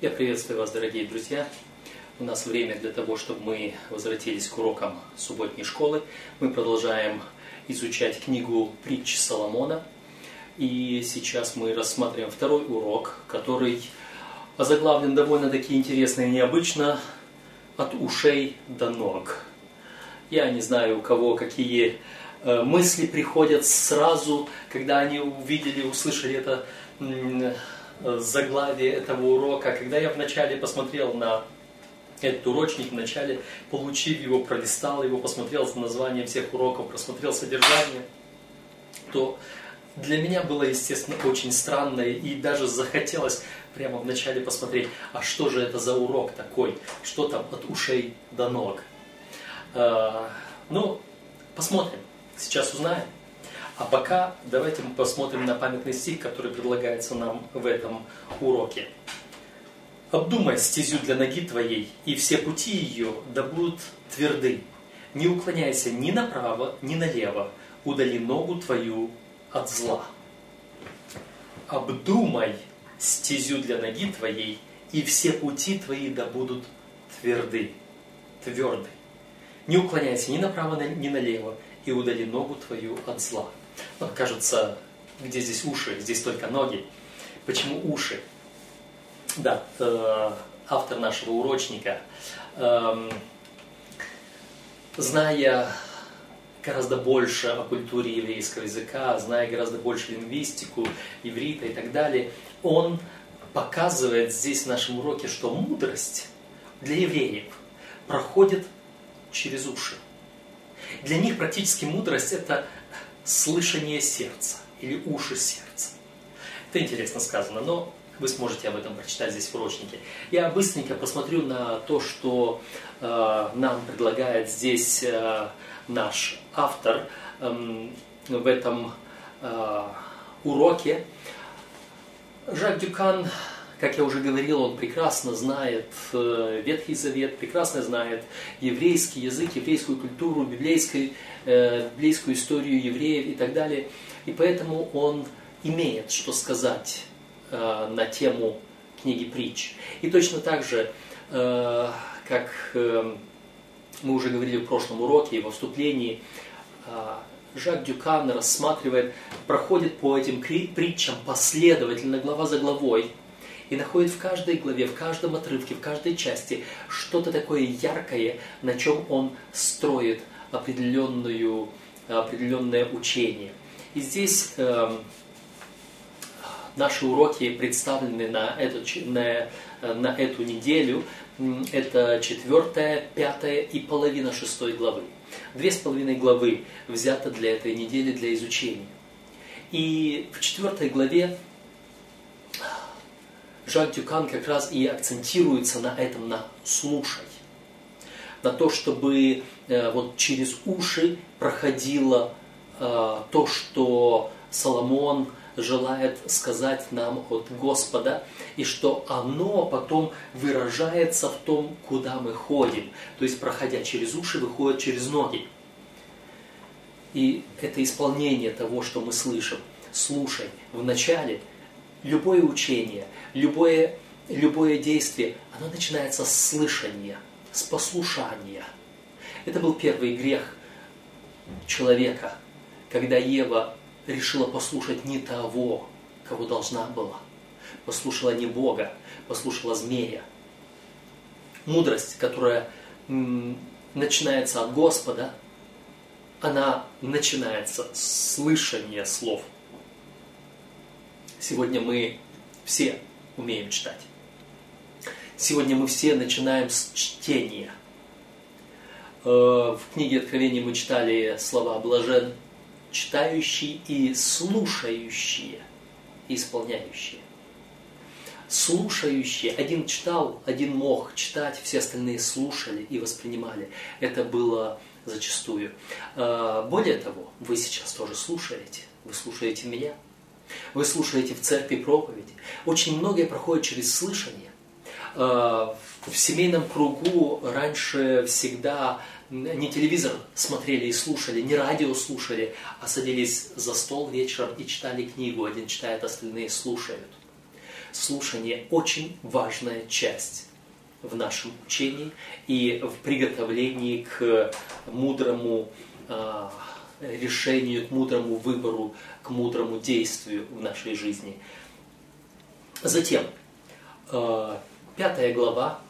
Я приветствую вас, дорогие друзья. У нас время для того, чтобы мы возвратились к урокам субботней школы. Мы продолжаем изучать книгу притч Соломона. И сейчас мы рассматриваем второй урок, который озаглавлен довольно-таки интересно и необычно «От ушей до ног». Я не знаю, у кого какие э, мысли приходят сразу, когда они увидели, услышали это заглавие этого урока. Когда я вначале посмотрел на этот урочник, вначале получив его, пролистал его, посмотрел название всех уроков, просмотрел содержание, то для меня было, естественно, очень странно и даже захотелось прямо вначале посмотреть, а что же это за урок такой, что там от ушей до ног. А, ну, посмотрим, сейчас узнаем. А пока давайте мы посмотрим на памятный стих, который предлагается нам в этом уроке. «Обдумай стезю для ноги твоей, и все пути ее да будут тверды. Не уклоняйся ни направо, ни налево, удали ногу твою от зла». «Обдумай стезю для ноги твоей, и все пути твои да будут тверды». Тверды. Не уклоняйся ни направо, ни налево, и удали ногу твою от зла. Ну, кажется, где здесь уши? Здесь только ноги. Почему уши? Да, э, автор нашего урочника, э, зная гораздо больше о культуре еврейского языка, зная гораздо больше лингвистику, иврита и так далее, он показывает здесь в нашем уроке, что мудрость для евреев проходит через уши. Для них практически мудрость – это слышание сердца или уши сердца. Это интересно сказано, но вы сможете об этом прочитать здесь в урочнике. Я быстренько посмотрю на то, что э, нам предлагает здесь э, наш автор э, в этом э, уроке. Жак Дюкан как я уже говорил, он прекрасно знает э, Ветхий Завет, прекрасно знает еврейский язык, еврейскую культуру, библейскую, э, библейскую историю евреев и так далее. И поэтому он имеет что сказать э, на тему книги притч. И точно так же, как мы уже говорили в прошлом уроке и во вступлении, Жак Дюкан рассматривает, проходит по этим притчам последовательно, глава за главой, и находит в каждой главе, в каждом отрывке, в каждой части что-то такое яркое, на чем он строит определенную, определенное учение. И здесь э, наши уроки представлены на эту, на, на эту неделю. Это четвертая, пятая и половина шестой главы. Две с половиной главы взято для этой недели для изучения. И в четвертой главе Жак Дюкан как раз и акцентируется на этом, на слушай. На то, чтобы э, вот через уши проходило э, то, что Соломон желает сказать нам от Господа, и что оно потом выражается в том, куда мы ходим. То есть, проходя через уши, выходит через ноги. И это исполнение того, что мы слышим. Слушай, вначале любое учение, любое, любое действие, оно начинается с слышания, с послушания. Это был первый грех человека, когда Ева решила послушать не того, кого должна была. Послушала не Бога, послушала змея. Мудрость, которая начинается от Господа, она начинается с слышания слов – Сегодня мы все умеем читать. Сегодня мы все начинаем с чтения. Э, в книге Откровения мы читали слова «блажен читающие и слушающие, исполняющие». Слушающие. Один читал, один мог читать, все остальные слушали и воспринимали. Это было зачастую. Э, более того, вы сейчас тоже слушаете. Вы слушаете меня – вы слушаете в церкви проповеди. Очень многое проходит через слышание. Э, в семейном кругу раньше всегда не телевизор смотрели и слушали, не радио слушали, а садились за стол вечером и читали книгу. Один читает, остальные слушают. слушание очень важная часть в нашем учении и в приготовлении к мудрому э, решению, к мудрому выбору, к мудрому действию в нашей жизни. Затем, э, пятая глава.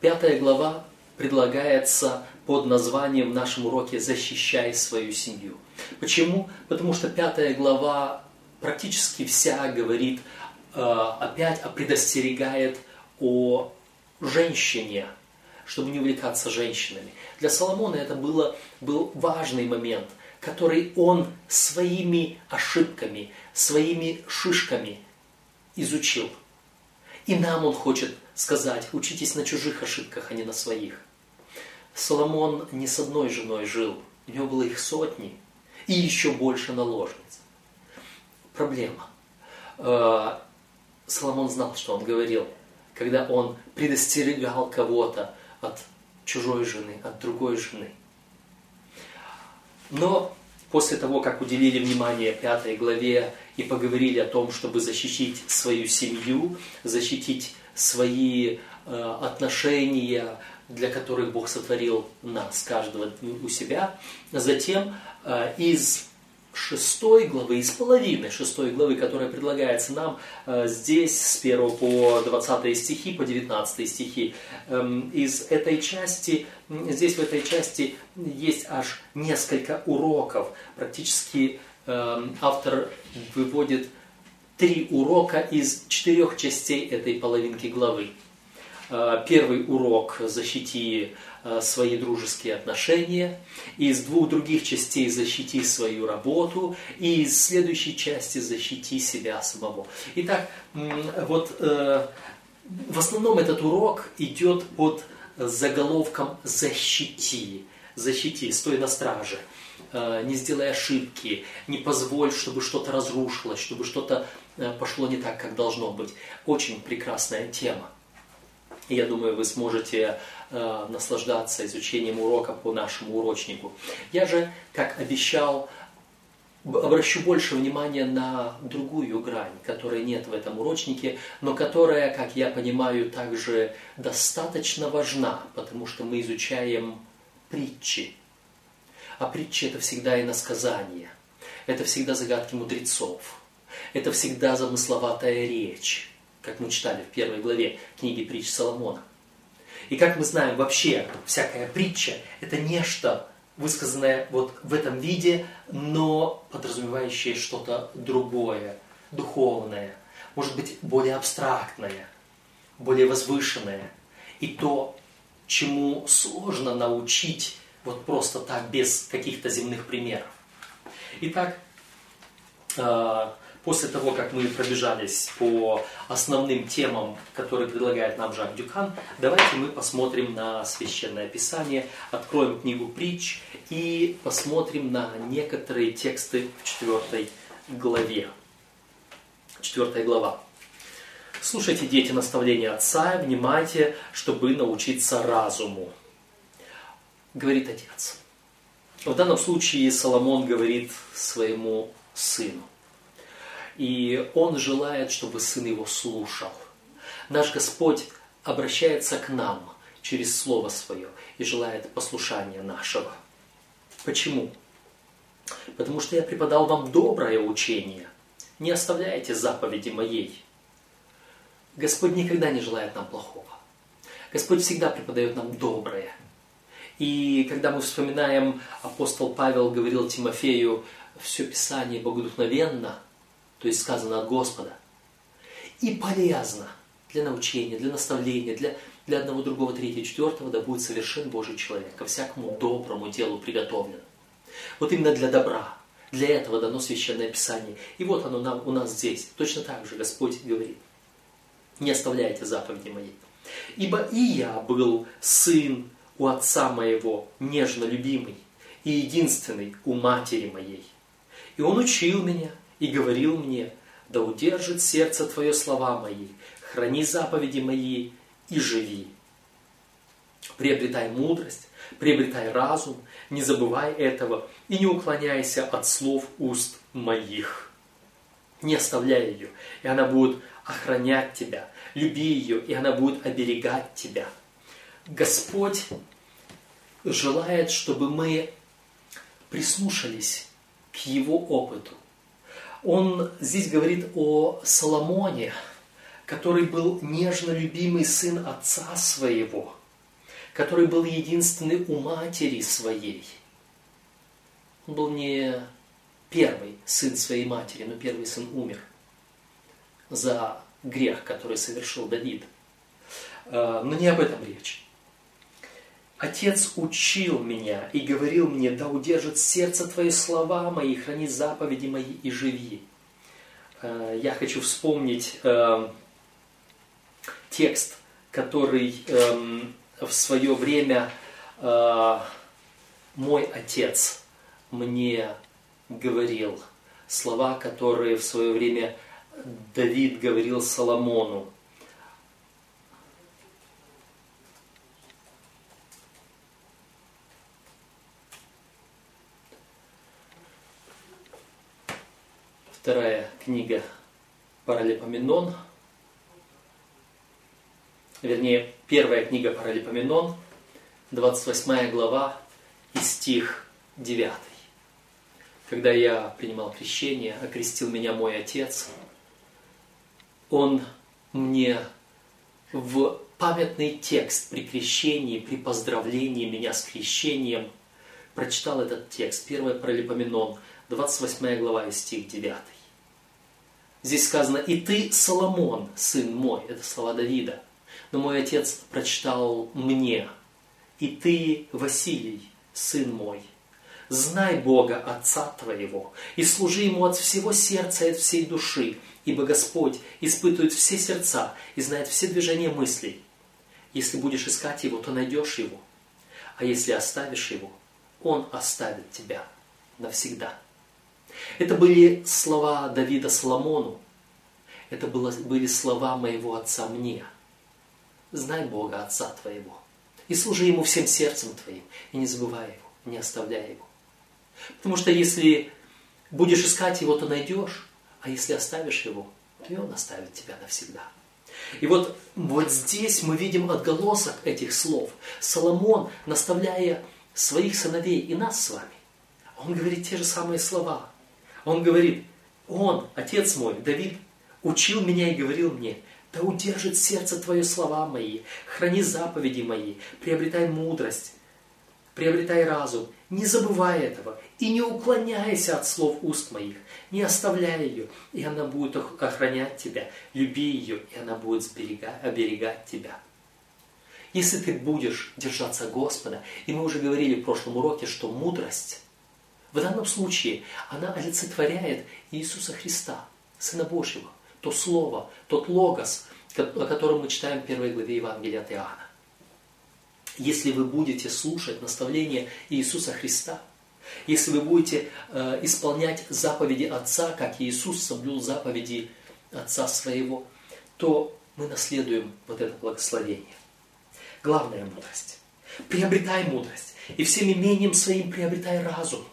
Пятая глава предлагается под названием в нашем уроке «Защищай свою семью». Почему? Потому что пятая глава практически вся говорит э, опять, предостерегает о женщине, чтобы не увлекаться женщинами. Для Соломона это было, был важный момент, который он своими ошибками, своими шишками изучил. И нам он хочет сказать, учитесь на чужих ошибках, а не на своих. Соломон не с одной женой жил, у него было их сотни, и еще больше наложниц. Проблема. Э, Соломон знал, что он говорил, когда он предостерегал кого-то от чужой жены, от другой жены. Но после того, как уделили внимание пятой главе и поговорили о том, чтобы защитить свою семью, защитить свои э, отношения, для которых Бог сотворил нас, каждого у себя, затем э, из шестой главы, из половины шестой главы, которая предлагается нам э, здесь с 1 по 20 стихи, по 19 стихи. Эм, из этой части, здесь в этой части есть аж несколько уроков. Практически эм, автор выводит три урока из четырех частей этой половинки главы. Э, первый урок «Защити свои дружеские отношения», из двух других частей «Защити свою работу», и из следующей части «Защити себя самого». Итак, вот э, в основном этот урок идет под заголовком «Защити», «Защити», «Стой на страже», не сделай ошибки, не позволь, чтобы что-то разрушилось, чтобы что-то пошло не так, как должно быть. Очень прекрасная тема. Я думаю, вы сможете э, наслаждаться изучением урока по нашему урочнику. Я же, как обещал, обращу больше внимания на другую грань, которой нет в этом урочнике, но которая, как я понимаю, также достаточно важна, потому что мы изучаем притчи. А притчи это всегда иносказание, это всегда загадки мудрецов, это всегда замысловатая речь как мы читали в первой главе книги притч Соломона. И как мы знаем, вообще всякая притча – это нечто, высказанное вот в этом виде, но подразумевающее что-то другое, духовное, может быть, более абстрактное, более возвышенное. И то, чему сложно научить вот просто так, без каких-то земных примеров. Итак, а, после того, как мы пробежались по основным темам, которые предлагает нам Жак Дюкан, давайте мы посмотрим на Священное Писание, откроем книгу притч и посмотрим на некоторые тексты в четвертой главе. Четвертая глава. Слушайте, дети, наставления отца, внимайте, чтобы научиться разуму. Говорит отец. В данном случае Соломон говорит своему сыну – и он желает, чтобы сын его слушал. Наш Господь обращается к нам через Слово Свое и желает послушания нашего. Почему? Потому что я преподал вам доброе учение. Не оставляйте заповеди моей. Господь никогда не желает нам плохого. Господь всегда преподает нам доброе. И когда мы вспоминаем, апостол Павел говорил Тимофею, все Писание богодухновенно – то есть сказано от Господа, и полезно для научения, для наставления, для, для одного, другого, третьего, четвертого, да будет совершен Божий человек, ко всякому доброму делу приготовлен. Вот именно для добра, для этого дано Священное Писание. И вот оно нам, у нас здесь. Точно так же Господь говорит. Не оставляйте заповеди мои. Ибо и я был сын у отца моего, нежно любимый, и единственный у матери моей. И он учил меня, и говорил мне, да удержит сердце твое слова мои, храни заповеди мои и живи. Приобретай мудрость, приобретай разум, не забывай этого и не уклоняйся от слов уст моих. Не оставляй ее, и она будет охранять тебя. Люби ее, и она будет оберегать тебя. Господь желает, чтобы мы прислушались к Его опыту. Он здесь говорит о Соломоне, который был нежно любимый сын отца своего, который был единственный у матери своей. Он был не первый сын своей матери, но первый сын умер за грех, который совершил Давид. А, но не об этом речь. Отец учил меня и говорил мне, да удержит сердце твои слова мои, храни заповеди мои и живи. А, я хочу вспомнить а, текст, который эм, в свое время мой отец мне говорил. Слова, которые в свое время Давид говорил Соломону. Вторая книга Паралипоменон, вернее, первая книга Паралипоменон, 28 глава и стих 9. Когда я принимал крещение, окрестил меня мой отец, он мне в памятный текст при крещении, при поздравлении меня с крещением, прочитал этот текст, 1 Паралипоменон, 28 глава и стих 9. Здесь сказано, «И ты, Соломон, сын мой», это слова Давида, но мой отец прочитал мне, «И ты, Василий, сын мой, знай Бога, Отца твоего, и служи Ему от всего сердца и от всей души, ибо Господь испытывает все сердца и знает все движения мыслей. Если будешь искать Его, то найдешь Его, а если оставишь Его, Он оставит тебя навсегда. Это были слова Давида Соломону. Это было, были слова моего отца мне. Знай Бога, Отца твоего, и служи Ему всем сердцем твоим, и не забывай Его, не оставляй Его. Потому что если будешь искать Его, то найдешь, а если оставишь Его, то и Он оставит тебя навсегда. И вот, вот здесь мы видим отголосок этих слов. Соломон, наставляя своих сыновей и нас с вами, он говорит те же самые слова. Он говорит, он, отец мой, Давид, учил меня и говорил мне, да удержит сердце твое слова мои, храни заповеди мои, приобретай мудрость, приобретай разум, не забывай этого и не уклоняйся от слов уст моих, не оставляй ее, и она будет охранять тебя, люби ее, и она будет сберегать, оберегать тебя. Если ты будешь держаться Господа, и мы уже говорили в прошлом уроке, что мудрость, в данном случае, она олицетворяет Иисуса Христа, Сына Божьего, то Слово, тот Логос, о котором мы читаем в первой главе Евангелия от Иоанна. Если вы будете слушать наставления Иисуса Христа, если вы будете э, исполнять заповеди Отца, как Иисус соблюл заповеди Отца своего, то мы наследуем вот это благословение. Главная мудрость. Приобретай мудрость. И всем имением своим приобретай разум.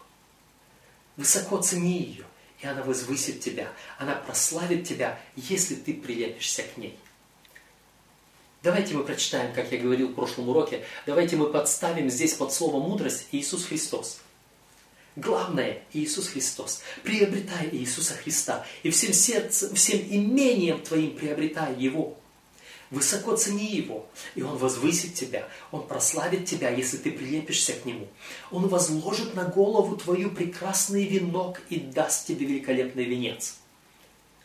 Высоко цени ее, и она возвысит тебя. Она прославит тебя, если ты прилепишься к ней. Давайте мы прочитаем, как я говорил в прошлом уроке, давайте мы подставим здесь под слово мудрость Иисус Христос. Главное – Иисус Христос. Приобретай Иисуса Христа и всем сердцем, всем имением твоим приобретай Его. Высоко цени Его, и Он возвысит тебя, Он прославит тебя, если ты прилепишься к Нему. Он возложит на голову твою прекрасный венок и даст тебе великолепный венец.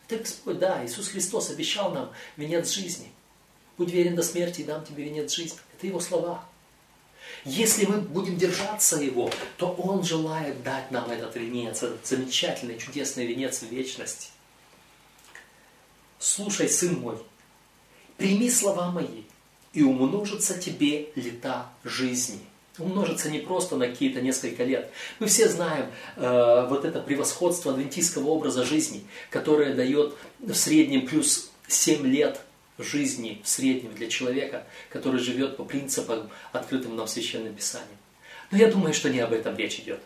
Это Господь, да, Иисус Христос обещал нам венец жизни. Будь верен до смерти и дам тебе венец жизни. Это Его слова. Если мы будем держаться Его, то Он желает дать нам этот венец, этот замечательный, чудесный венец в вечности. Слушай, сын мой, прими слова мои, и умножится тебе лета жизни. Умножится не просто на какие-то несколько лет. Мы все знаем э, вот это превосходство адвентистского образа жизни, которое дает в среднем плюс 7 лет жизни в среднем для человека, который живет по принципам, открытым нам Священным Писанием. Но я думаю, что не об этом речь идет.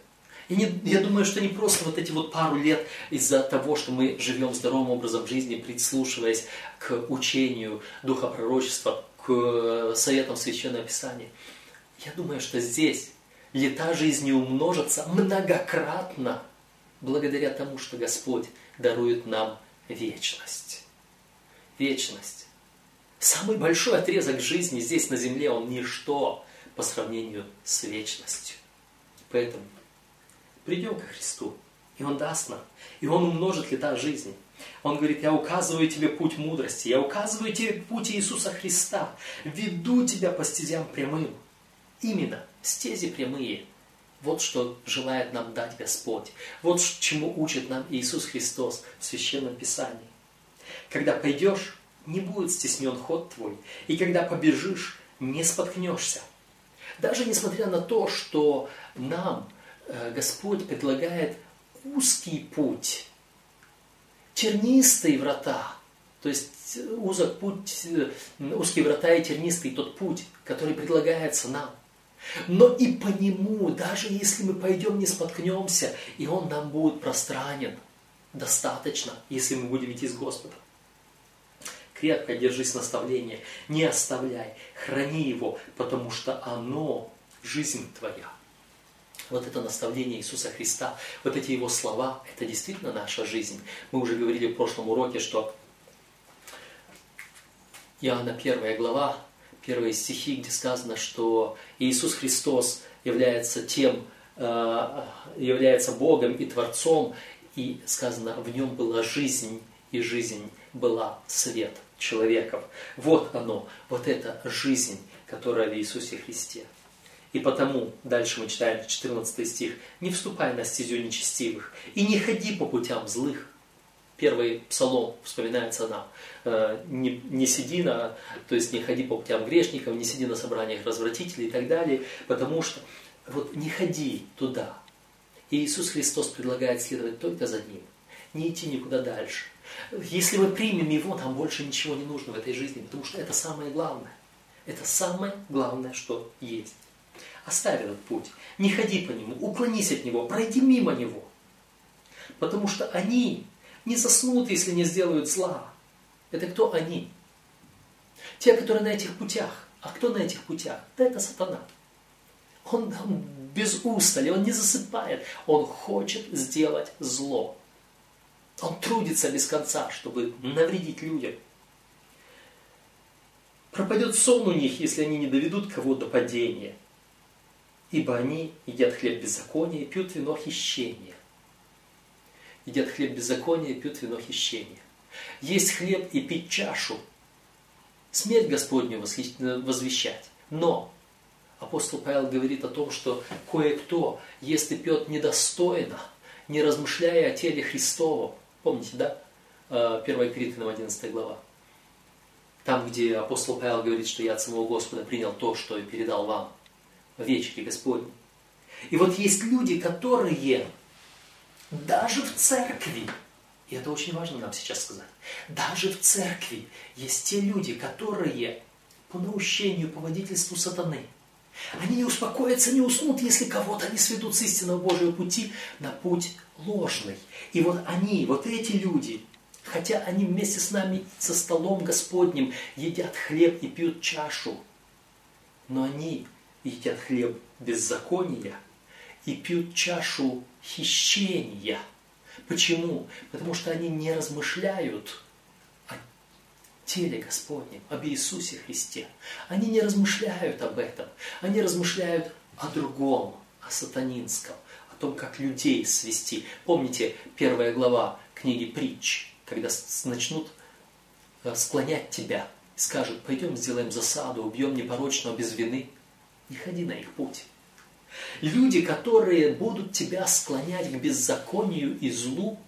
И не, я думаю, что не просто вот эти вот пару лет из-за того, что мы живем здоровым образом жизни, прислушиваясь к учению Духа Пророчества, к советам Священного Писания. Я думаю, что здесь лета жизни умножатся многократно благодаря тому, что Господь дарует нам вечность. Вечность. Самый большой отрезок жизни здесь на земле, он ничто по сравнению с вечностью. Поэтому придем ко Христу, и Он даст нам, и Он умножит лета жизни. Он говорит, я указываю тебе путь мудрости, я указываю тебе путь Иисуса Христа, веду тебя по стезям прямым. Именно стези прямые. Вот что желает нам дать Господь. Вот чему учит нам Иисус Христос в Священном Писании. Когда пойдешь, не будет стеснен ход твой, и когда побежишь, не споткнешься. Даже несмотря на то, что нам Господь предлагает узкий путь, тернистые врата, то есть узок путь, э, узкие врата и тернистый тот путь, который предлагается нам. Но и по нему, даже если мы пойдем, не споткнемся, и он нам будет пространен, достаточно, если мы будем идти с Господом. Крепко держись наставления, не оставляй, храни его, потому что оно жизнь твоя. Вот это наставление Иисуса Христа, вот эти Его слова, это действительно наша жизнь. Мы уже говорили в прошлом уроке, что Иоанна 1 глава, первые стихи, где сказано, что Иисус Христос является тем, э, является Богом и Творцом, и сказано, в нем была жизнь, и жизнь была свет человеков. Вот оно, вот эта жизнь, которая в Иисусе Христе. И потому, дальше мы читаем 14 стих, «Не вступай на стезю нечестивых, и не ходи по путям злых». Первый псалом вспоминается нам. Э, не, не сиди на, то есть не ходи по путям грешников, не сиди на собраниях развратителей и так далее, потому что вот не ходи туда. И Иисус Христос предлагает следовать только за Ним, не идти никуда дальше. Если мы примем Его, нам больше ничего не нужно в этой жизни, потому что это самое главное. Это самое главное, что есть. Оставь этот путь. Не ходи по нему, уклонись от него, пройди мимо него. Потому что они не заснут, если не сделают зла. Это кто они? Те, которые на этих путях. А кто на этих путях? Да это сатана. Он, он без устали, он не засыпает. Он хочет сделать зло. Он трудится без конца, чтобы навредить людям. Пропадет сон у них, если они не доведут кого до падения ибо они едят хлеб беззакония и пьют вино хищения. Едят хлеб беззакония и пьют вино хищения. Есть хлеб и пить чашу. Смерть Господню возвещать. Но апостол Павел говорит о том, что кое-кто ест и пьет недостойно, не размышляя о теле Христовом. Помните, да? 1 э, Коринфянам 11 глава. Там, где апостол Павел говорит, что я от самого Господа принял то, что и передал вам в вечере Господней. И вот есть люди, которые даже в церкви, и это очень важно нам сейчас сказать, даже в церкви есть те люди, которые по наущению, по водительству сатаны, они не успокоятся, не уснут, если кого-то не сведут с истинного Божьего пути на путь ложный. И вот они, вот эти люди, хотя они вместе с нами со столом Господним едят хлеб и пьют чашу, но они едят хлеб беззакония и пьют чашу хищения. Почему? Потому что они не размышляют о теле Господнем, об Иисусе Христе. Они не размышляют об этом. Они размышляют о другом, о сатанинском, о том, как людей свести. Помните первая глава книги «Притч», когда начнут э, склонять тебя, скажут, пойдем сделаем засаду, убьем непорочного без вины – не ходи на их путь. Люди, которые будут тебя склонять к беззаконию и злу.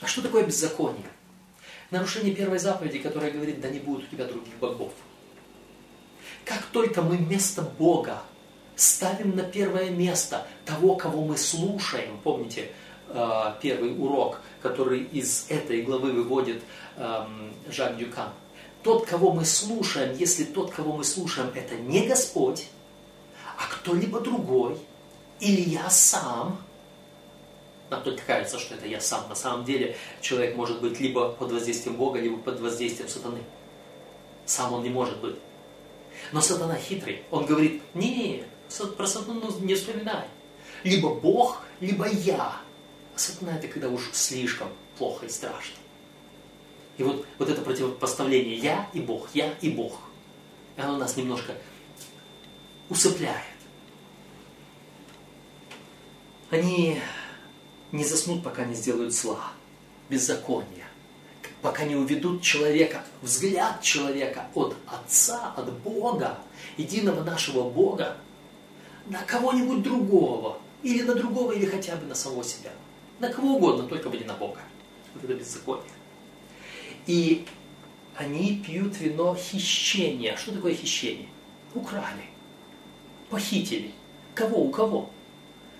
А что такое беззаконие? Нарушение первой заповеди, которая говорит, да не будет у тебя других богов. Как только мы вместо Бога ставим на первое место того, кого мы слушаем, помните э, первый урок, который из этой главы выводит эм, Жак Дюкан – тот, кого мы слушаем, если тот, кого мы слушаем, это не Господь, а кто-либо другой, или я сам, нам только кажется, что это я сам. На самом деле человек может быть либо под воздействием Бога, либо под воздействием сатаны. Сам он не может быть. Но сатана хитрый. Он говорит, не, про сатану не вспоминай. Либо Бог, либо я. А сатана это когда уж слишком плохо и страшно. И вот, вот это противопоставление я и Бог, я и Бог. Оно нас немножко усыпляет. Они не заснут, пока не сделают зла, беззакония, пока не уведут человека, взгляд человека от Отца, от Бога, единого нашего Бога, на кого-нибудь другого, или на другого, или хотя бы на самого себя. На кого угодно, только бы не на Бога. Вот это беззаконие. И они пьют вино хищения. Что такое хищение? Украли. Похитили. Кого? У кого?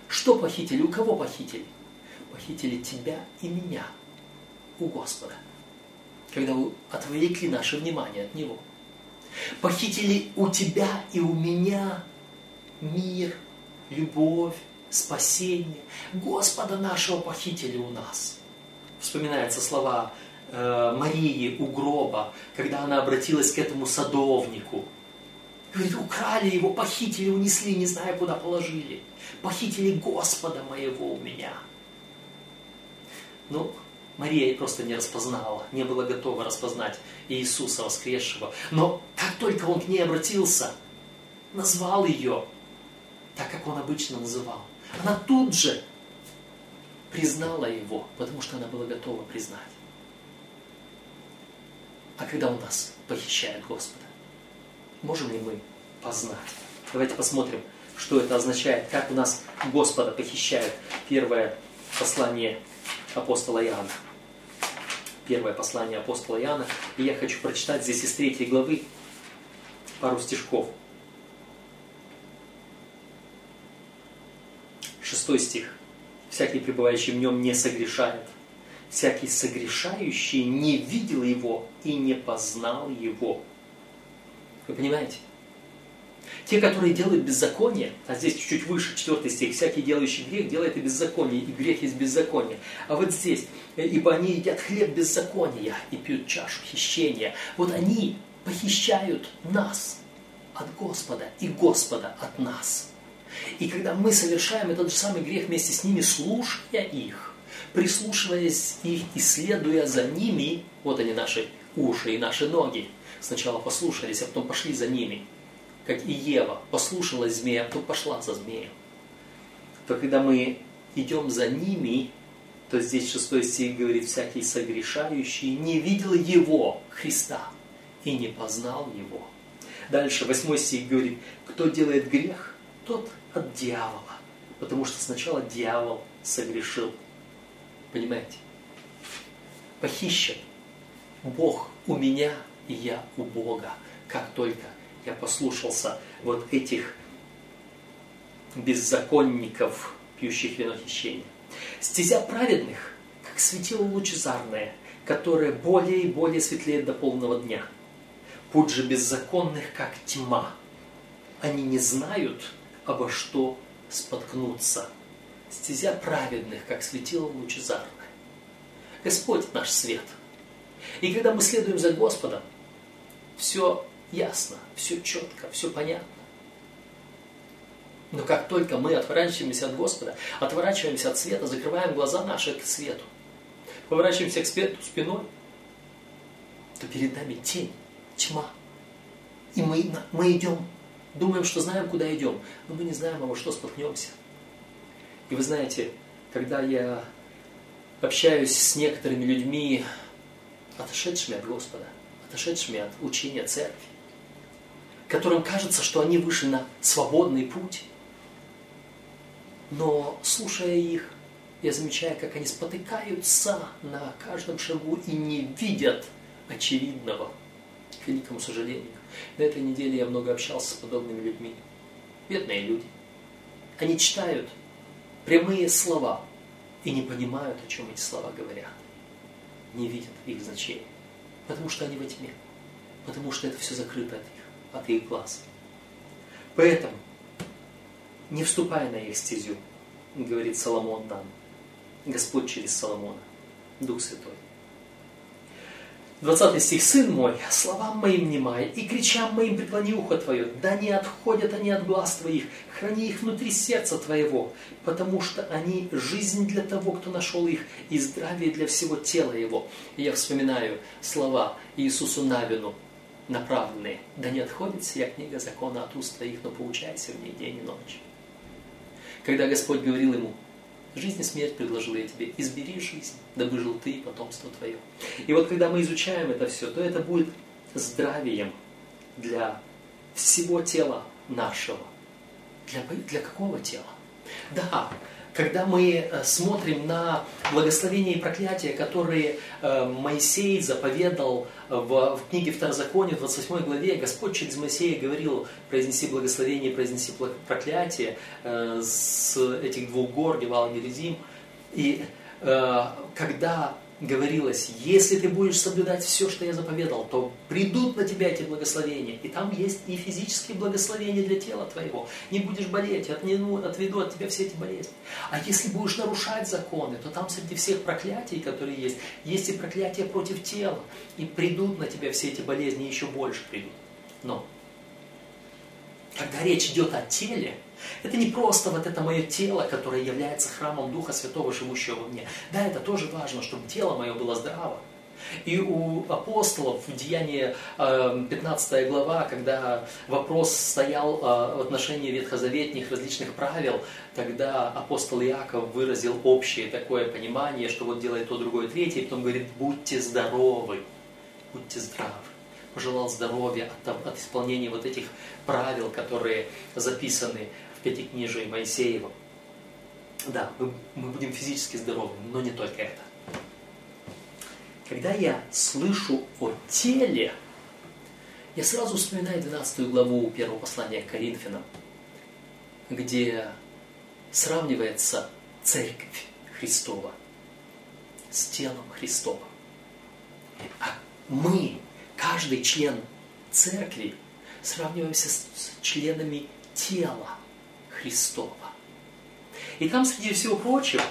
Что похитили? У кого похитили? Похитили тебя и меня у Господа. Когда отвлекли наше внимание от Него. Похитили у тебя и у меня мир, любовь, спасение. Господа нашего похитили у нас. Вспоминаются слова Э, Марии у гроба, когда она обратилась к этому садовнику. Говорит, украли его, похитили, унесли, не знаю, куда положили. Похитили Господа моего у меня. Ну, Мария просто не распознала, не была готова распознать Иисуса воскресшего. Но как только он к ней обратился, назвал ее, так как он обычно называл, она тут же признала его, потому что она была готова признать а когда у нас похищают Господа? Можем ли мы познать? Давайте посмотрим, что это означает, как у нас Господа похищают. Первое послание апостола Иоанна. Первое послание апостола Иоанна. И я хочу прочитать здесь из третьей главы пару стишков. Шестой стих. «Всякий, пребывающий в нем, не согрешает, всякий согрешающий не видел его и не познал его. Вы понимаете? Те, которые делают беззаконие, а здесь чуть-чуть выше, четвертый стих, всякий делающий грех делает и беззаконие, и грех есть беззаконие. А вот здесь, э, ибо они едят хлеб беззакония и пьют чашу хищения. Вот они похищают нас от Господа и Господа от нас. И когда мы совершаем этот же самый грех вместе с ними, слушая их, прислушиваясь их, исследуя за ними, вот они наши уши и наши ноги. Сначала послушались, а потом пошли за ними. Как и Ева послушалась змея, а потом пошла за змеем. То когда мы идем за ними, то здесь шестой стих говорит, всякий согрешающий не видел Его, Христа, и не познал Его. Дальше восьмой стих говорит, кто делает грех, тот от дьявола. Потому что сначала дьявол согрешил. Понимаете? Похищен. Бог у меня, и я у Бога. Как только я послушался вот этих беззаконников, пьющих вино хищения. Стезя праведных, как светило лучезарное, которое более и более светлеет до полного дня. Путь же беззаконных, как тьма. Они не знают, обо что споткнуться стезя праведных, как светило лучезарное. Господь наш свет. И когда мы следуем за Господом, все ясно, все четко, все понятно. Но как только мы отворачиваемся от Господа, отворачиваемся от света, закрываем глаза наши к свету, поворачиваемся к свету спиной, то перед нами тень, тьма. И мы, мы идем, думаем, что знаем, куда идем, но мы не знаем, во что споткнемся. И вы знаете, когда я общаюсь с некоторыми людьми, отошедшими от Господа, отошедшими от учения церкви, которым кажется, что они вышли на свободный путь, но слушая их, я замечаю, как они спотыкаются на каждом шагу и не видят очевидного, к великому сожалению. На этой неделе я много общался с подобными людьми. Бедные люди. Они читают прямые слова и не понимают, о чем эти слова говорят. Не видят их значения. Потому что они во тьме. Потому что это все закрыто от их, от их глаз. Поэтому Не вступай на их стезю, говорит Соломон нам. Господь через Соломона, Дух Святой. 20 стих. «Сын мой, словам моим внимай, и кричам моим преклони ухо твое, да не отходят они от глаз твоих, храни их внутри сердца твоего, потому что они жизнь для того, кто нашел их, и здравие для всего тела его». И я вспоминаю слова Иисусу Навину, направленные, «Да не отходит сия книга закона от уст твоих, но поучайся в ней день и ночь». Когда Господь говорил ему, Жизнь и смерть предложил я тебе. Избери жизнь, да выжил ты и потомство твое. И вот когда мы изучаем это все, то это будет здравием для всего тела нашего. Для, для какого тела? Да, когда мы э, смотрим на благословения и проклятия, которые э, Моисей заповедал э, в, книге Второзакония, в 28 главе, Господь через Моисея говорил, произнеси благословение, произнеси проклятие с этих двух гор, Гевал и Герезим. И когда говорилось, если ты будешь соблюдать все, что я заповедал, то придут на тебя эти благословения. И там есть и физические благословения для тела твоего. Не будешь болеть, отмену, отведу от тебя все эти болезни. А если будешь нарушать законы, то там среди всех проклятий, которые есть, есть и проклятия против тела. И придут на тебя все эти болезни, еще больше придут. Но, когда речь идет о теле, это не просто вот это мое тело, которое является храмом Духа Святого, живущего во мне. Да, это тоже важно, чтобы тело мое было здраво. И у апостолов в Деянии 15 э, глава, когда вопрос стоял э, в отношении ветхозаветных различных правил, тогда апостол Иаков выразил общее такое понимание, что вот делает то, другое, третье, и потом говорит, будьте здоровы, будьте здравы пожелал здоровья от, от исполнения вот этих правил, которые записаны в Пятикнижии Моисеева. Да, мы, мы будем физически здоровы, но не только это. Когда я слышу о теле, я сразу вспоминаю 12 главу первого послания к Коринфянам, где сравнивается церковь Христова с телом Христова. А мы, каждый член церкви, сравниваемся с членами тела Христова. И там среди всего прочего,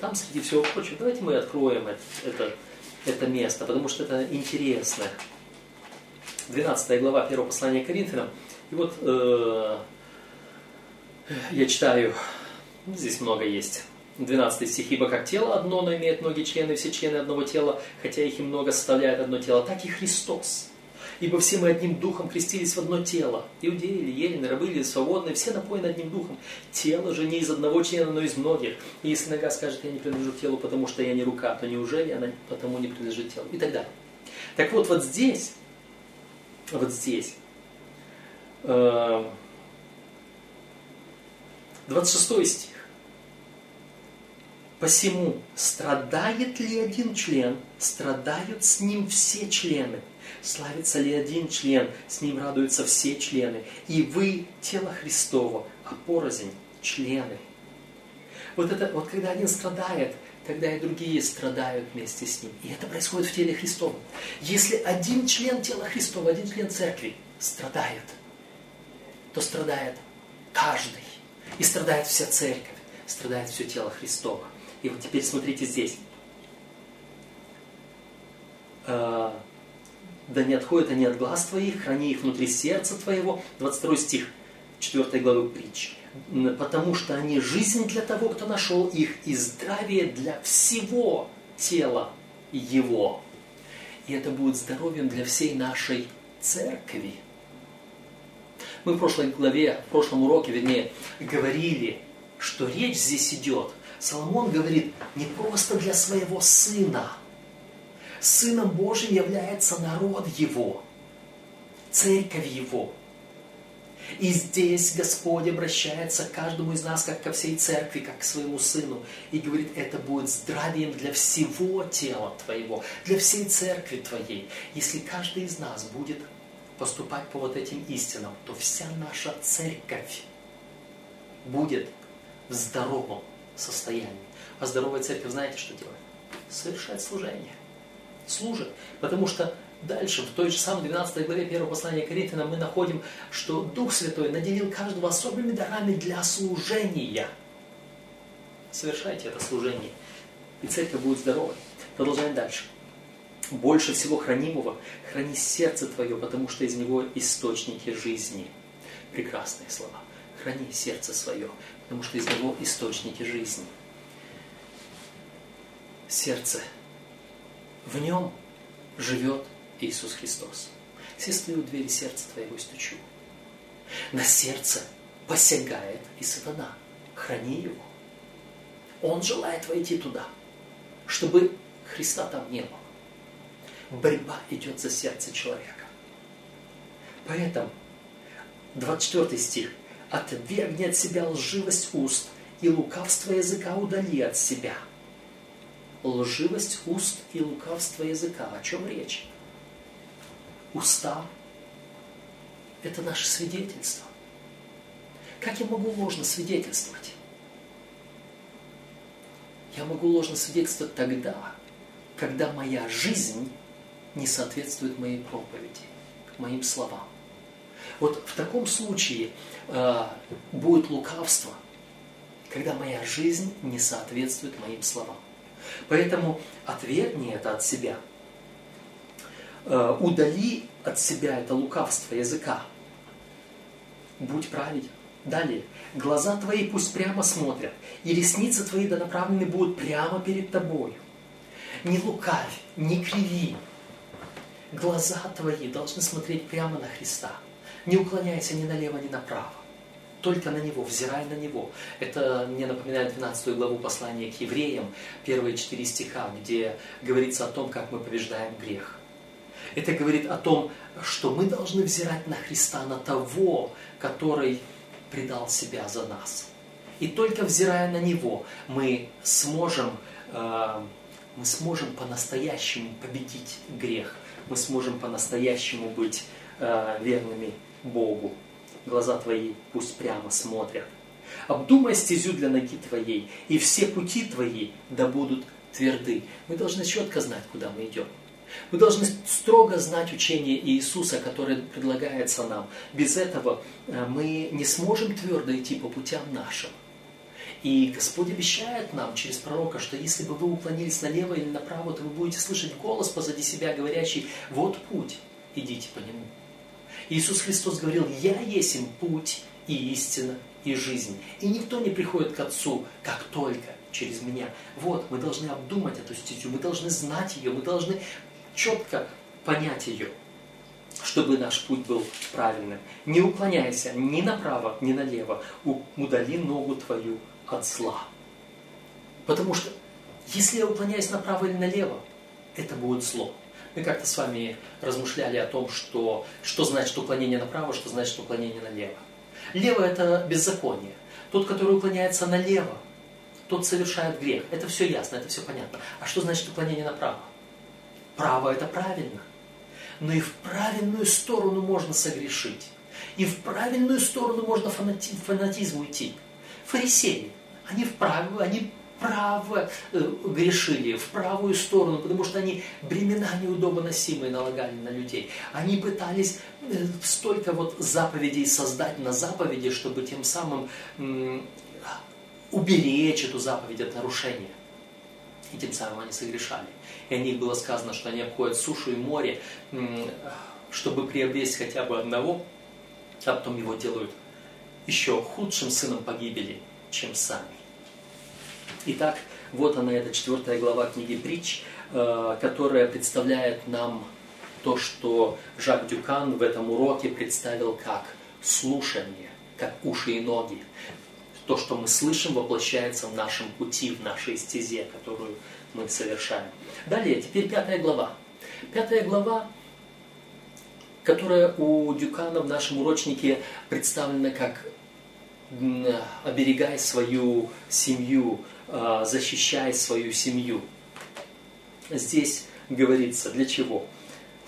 там среди всего прочего, давайте мы откроем это, это, это место, потому что это интересно. 12 глава 1 послания к Коринфянам. И вот э, я читаю, здесь много есть. 12 стих. «Ибо как тело одно, но имеет многие члены, все члены одного тела, хотя их и много составляет одно тело, так и Христос, Ибо все мы одним духом крестились в одно тело. Иудеи или елены, рабы или свободные, все напоены одним духом. Тело же не из одного члена, но из многих. И если нога скажет, я не принадлежу телу, потому что я не рука, то неужели она потому не принадлежит телу? И так далее. Так вот, вот здесь, вот здесь, 26 э, стих. Посему, страдает ли один член, страдают с ним все члены. Славится ли один член, с ним радуются все члены. И вы тело Христово, а порознь члены. Вот, это, вот когда один страдает, тогда и другие страдают вместе с ним. И это происходит в теле Христовом. Если один член тела Христова, один член церкви страдает, то страдает каждый. И страдает вся церковь, страдает все тело Христова. И вот теперь смотрите здесь. А, да не отходят они от глаз твоих, храни их внутри сердца твоего. 22 стих 4 главы притч. Потому что они жизнь для того, кто нашел их, и здравие для всего тела его. И это будет здоровьем для всей нашей церкви. Мы в прошлой главе, в прошлом уроке, вернее, говорили, что речь здесь идет. Соломон говорит не просто для своего сына – Сыном Божьим является народ Его, церковь Его. И здесь Господь обращается к каждому из нас, как ко всей церкви, как к своему сыну, и говорит, это будет здравием для всего тела твоего, для всей церкви твоей. Если каждый из нас будет поступать по вот этим истинам, то вся наша церковь будет в здоровом состоянии. А здоровая церковь, знаете, что делает? Совершает служение служат. Потому что дальше, в той же самой 12 главе 1 послания Коринфянам мы находим, что Дух Святой наделил каждого особыми дарами для служения. Совершайте это служение, и церковь будет здоровой. Продолжаем дальше. Больше всего хранимого храни сердце твое, потому что из него источники жизни. Прекрасные слова. Храни сердце свое, потому что из него источники жизни. Сердце. В нем живет Иисус Христос. Все стою у двери сердца твоего стучу. На сердце посягает и сатана. Храни его. Он желает войти туда, чтобы Христа там не было. Борьба идет за сердце человека. Поэтому 24 стих. «Отвергни от себя лживость уст, и лукавство языка удали от себя». Лживость уст и лукавство языка. О чем речь? Уста – это наше свидетельство. Как я могу ложно свидетельствовать? Я могу ложно свидетельствовать тогда, когда моя жизнь не соответствует моей проповеди, моим словам. Вот в таком случае э, будет лукавство, когда моя жизнь не соответствует моим словам. Поэтому отвергни это от себя. Э, удали от себя это лукавство языка. Будь праведен. Далее. Глаза твои пусть прямо смотрят, и ресницы твои да направлены будут прямо перед тобою. Не лукавь, не криви. Глаза твои должны смотреть прямо на Христа. Не уклоняйся ни налево, ни направо. Только на Него, взирай на Него. Это мне напоминает 12 главу послания к евреям, первые четыре стиха, где говорится о том, как мы побеждаем грех. Это говорит о том, что мы должны взирать на Христа, на того, который предал себя за нас. И только взирая на Него, мы сможем, э, мы сможем по-настоящему победить грех. Мы сможем по-настоящему быть э, верными Богу. Глаза твои пусть прямо смотрят. Обдумай стезю для ноги твоей, и все пути твои да будут тверды. Мы должны четко знать, куда мы идем. Мы должны строго знать учение Иисуса, которое предлагается нам. Без этого э, мы не сможем твердо идти по путям нашим. И Господь обещает нам через пророка, что если бы вы уклонились налево или направо, то вы будете слышать голос позади себя, говорящий, вот путь, идите по нему. Иисус Христос говорил, я есть им путь и истина и жизнь. И никто не приходит к Отцу, как только через меня. Вот, мы должны обдумать эту стезю, мы должны знать ее, мы должны четко понять ее, чтобы наш путь был правильным. Не уклоняйся ни направо, ни налево. Удали ногу твою от зла. Потому что если я уклоняюсь направо или налево, это будет зло. Мы как-то с вами размышляли о том, что, что значит уклонение направо, что значит уклонение налево. Лево – это беззаконие. Тот, который уклоняется налево, тот совершает грех. Это все ясно, это все понятно. А что значит уклонение направо? Право – это правильно. Но и в правильную сторону можно согрешить. И в правильную сторону можно фанати, фанатизм уйти. Фарисеи, они вправо, они право э, грешили, в правую сторону, потому что они бремена неудобоносимые налагали на людей. Они пытались э, столько вот заповедей создать на заповеди, чтобы тем самым уберечь эту заповедь от нарушения. И тем самым они согрешали и о них было сказано, что они обходят сушу и море, чтобы приобрести хотя бы одного, а потом его делают еще худшим сыном погибели, чем сами. Итак, вот она, эта четвертая глава книги «Притч», э, которая представляет нам то, что Жак Дюкан в этом уроке представил как слушание, как уши и ноги. То, что мы слышим, воплощается в нашем пути, в нашей стезе, которую мы совершаем. Далее, теперь пятая глава. Пятая глава, которая у Дюкана в нашем урочнике представлена как «оберегай свою семью», а, «защищай свою семью». Здесь говорится, для чего?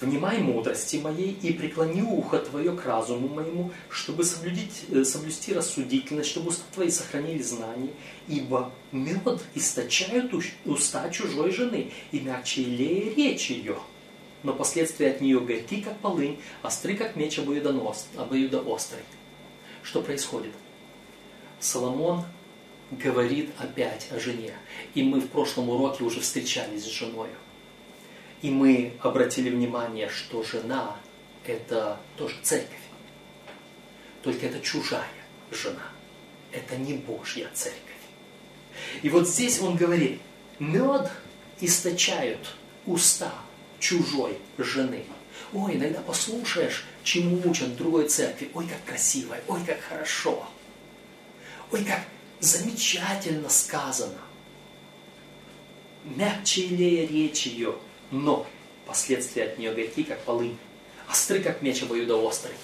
Внимай мудрости моей и преклони ухо твое к разуму моему, чтобы соблюдить, э, соблюсти рассудительность, чтобы уста твои сохранили знания, ибо мед источают уста чужой жены, и мягче речь ее. Но последствия от нее горьки, как полынь, остры, как меч обоюдоострый. Что происходит? Соломон говорит опять о жене. И мы в прошлом уроке уже встречались с женой. И мы обратили внимание, что жена – это тоже церковь. Только это чужая жена. Это не Божья церковь. И вот здесь он говорит, мед источают уста чужой жены. Ой, иногда послушаешь, чему учат в другой церкви. Ой, как красиво, ой, как хорошо. Ой, как замечательно сказано. Мягче илея речь ее, но последствия от нее горьки, как полынь, остры, как меч обоюдоострый.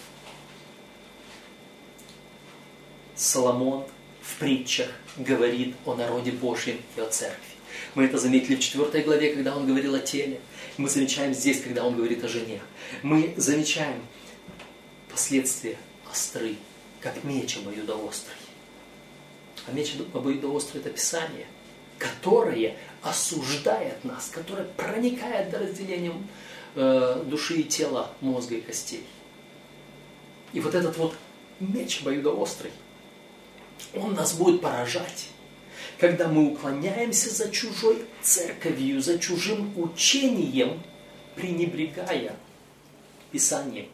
Соломон в притчах говорит о народе Божьем и о церкви. Мы это заметили в 4 главе, когда он говорил о теле. Мы замечаем здесь, когда он говорит о жене. Мы замечаем последствия остры, как меч обоюдоострый. А меч обоюдоострый – это Писание, которое осуждает нас, которое проникает до разделения э, души и тела, мозга и костей. И вот этот вот меч обоюдоострый, он нас будет поражать, когда мы уклоняемся за чужой церковью, за чужим учением, пренебрегая Писанием.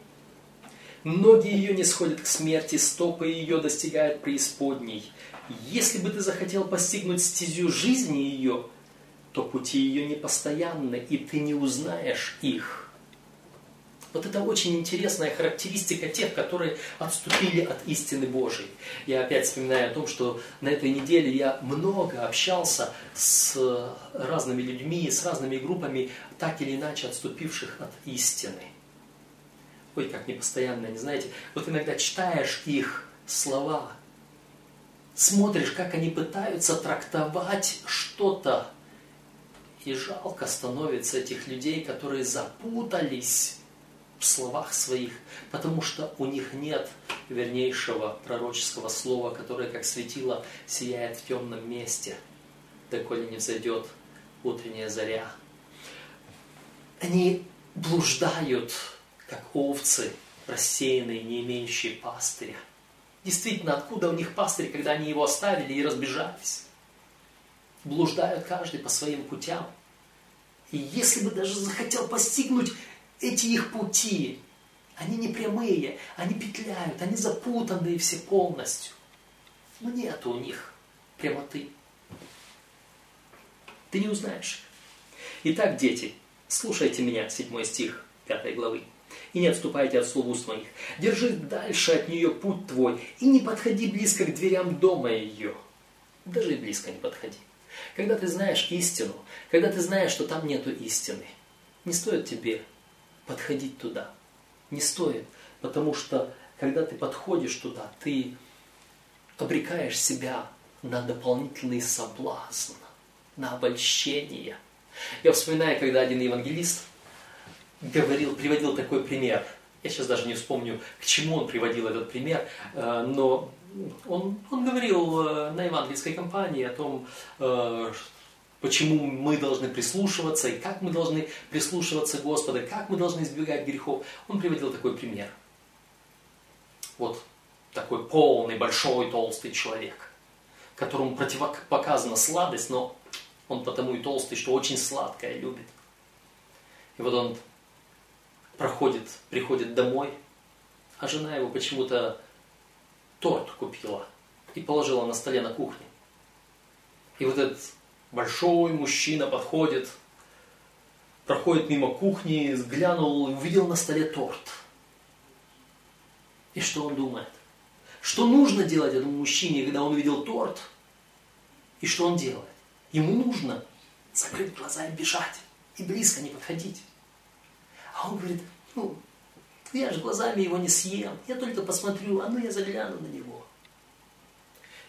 Ноги ее не сходят к смерти, стопы ее достигают преисподней. Если бы ты захотел постигнуть стезю жизни ее, то пути ее непостоянны, и ты не узнаешь их. Вот это очень интересная характеристика тех, которые отступили от истины Божией. Я опять вспоминаю о том, что на этой неделе я много общался с разными людьми, с разными группами, так или иначе отступивших от истины. Ой, как непостоянно, не знаете. Вот иногда читаешь их слова, смотришь, как они пытаются трактовать что-то, и жалко становится этих людей, которые запутались в словах своих, потому что у них нет вернейшего пророческого слова, которое, как светило, сияет в темном месте, доколе не взойдет утренняя заря. Они блуждают, как овцы, рассеянные, не имеющие пастыря. Действительно, откуда у них пастырь, когда они его оставили и разбежались? Блуждают каждый по своим путям. И если бы даже захотел постигнуть эти их пути, они не прямые, они петляют, они запутанные все полностью. Но нет у них прямоты. Ты не узнаешь. Итак, дети, слушайте меня, седьмой стих пятой главы и не отступайте от слов уст моих. Держи дальше от нее путь твой, и не подходи близко к дверям дома ее. Даже близко не подходи. Когда ты знаешь истину, когда ты знаешь, что там нету истины, не стоит тебе подходить туда. Не стоит, потому что когда ты подходишь туда, ты обрекаешь себя на дополнительный соблазн, на обольщение. Я вспоминаю, когда один евангелист говорил, приводил такой пример. Я сейчас даже не вспомню, к чему он приводил этот пример, э, но он, он говорил э, на евангельской кампании о том, э, почему мы должны прислушиваться и как мы должны прислушиваться Господа, как мы должны избегать грехов. Он приводил такой пример. Вот такой полный, большой, толстый человек, которому противопоказана сладость, но он потому и толстый, что очень сладкое любит. И вот он проходит, приходит домой, а жена его почему-то торт купила и положила на столе на кухне. И вот этот большой мужчина подходит, проходит мимо кухни, взглянул и увидел на столе торт. И что он думает? Что нужно делать этому мужчине, когда он увидел торт? И что он делает? Ему нужно закрыть глаза и бежать, и близко не подходить. А он говорит, ну, я же глазами его не съем, я только посмотрю, а ну я загляну на него.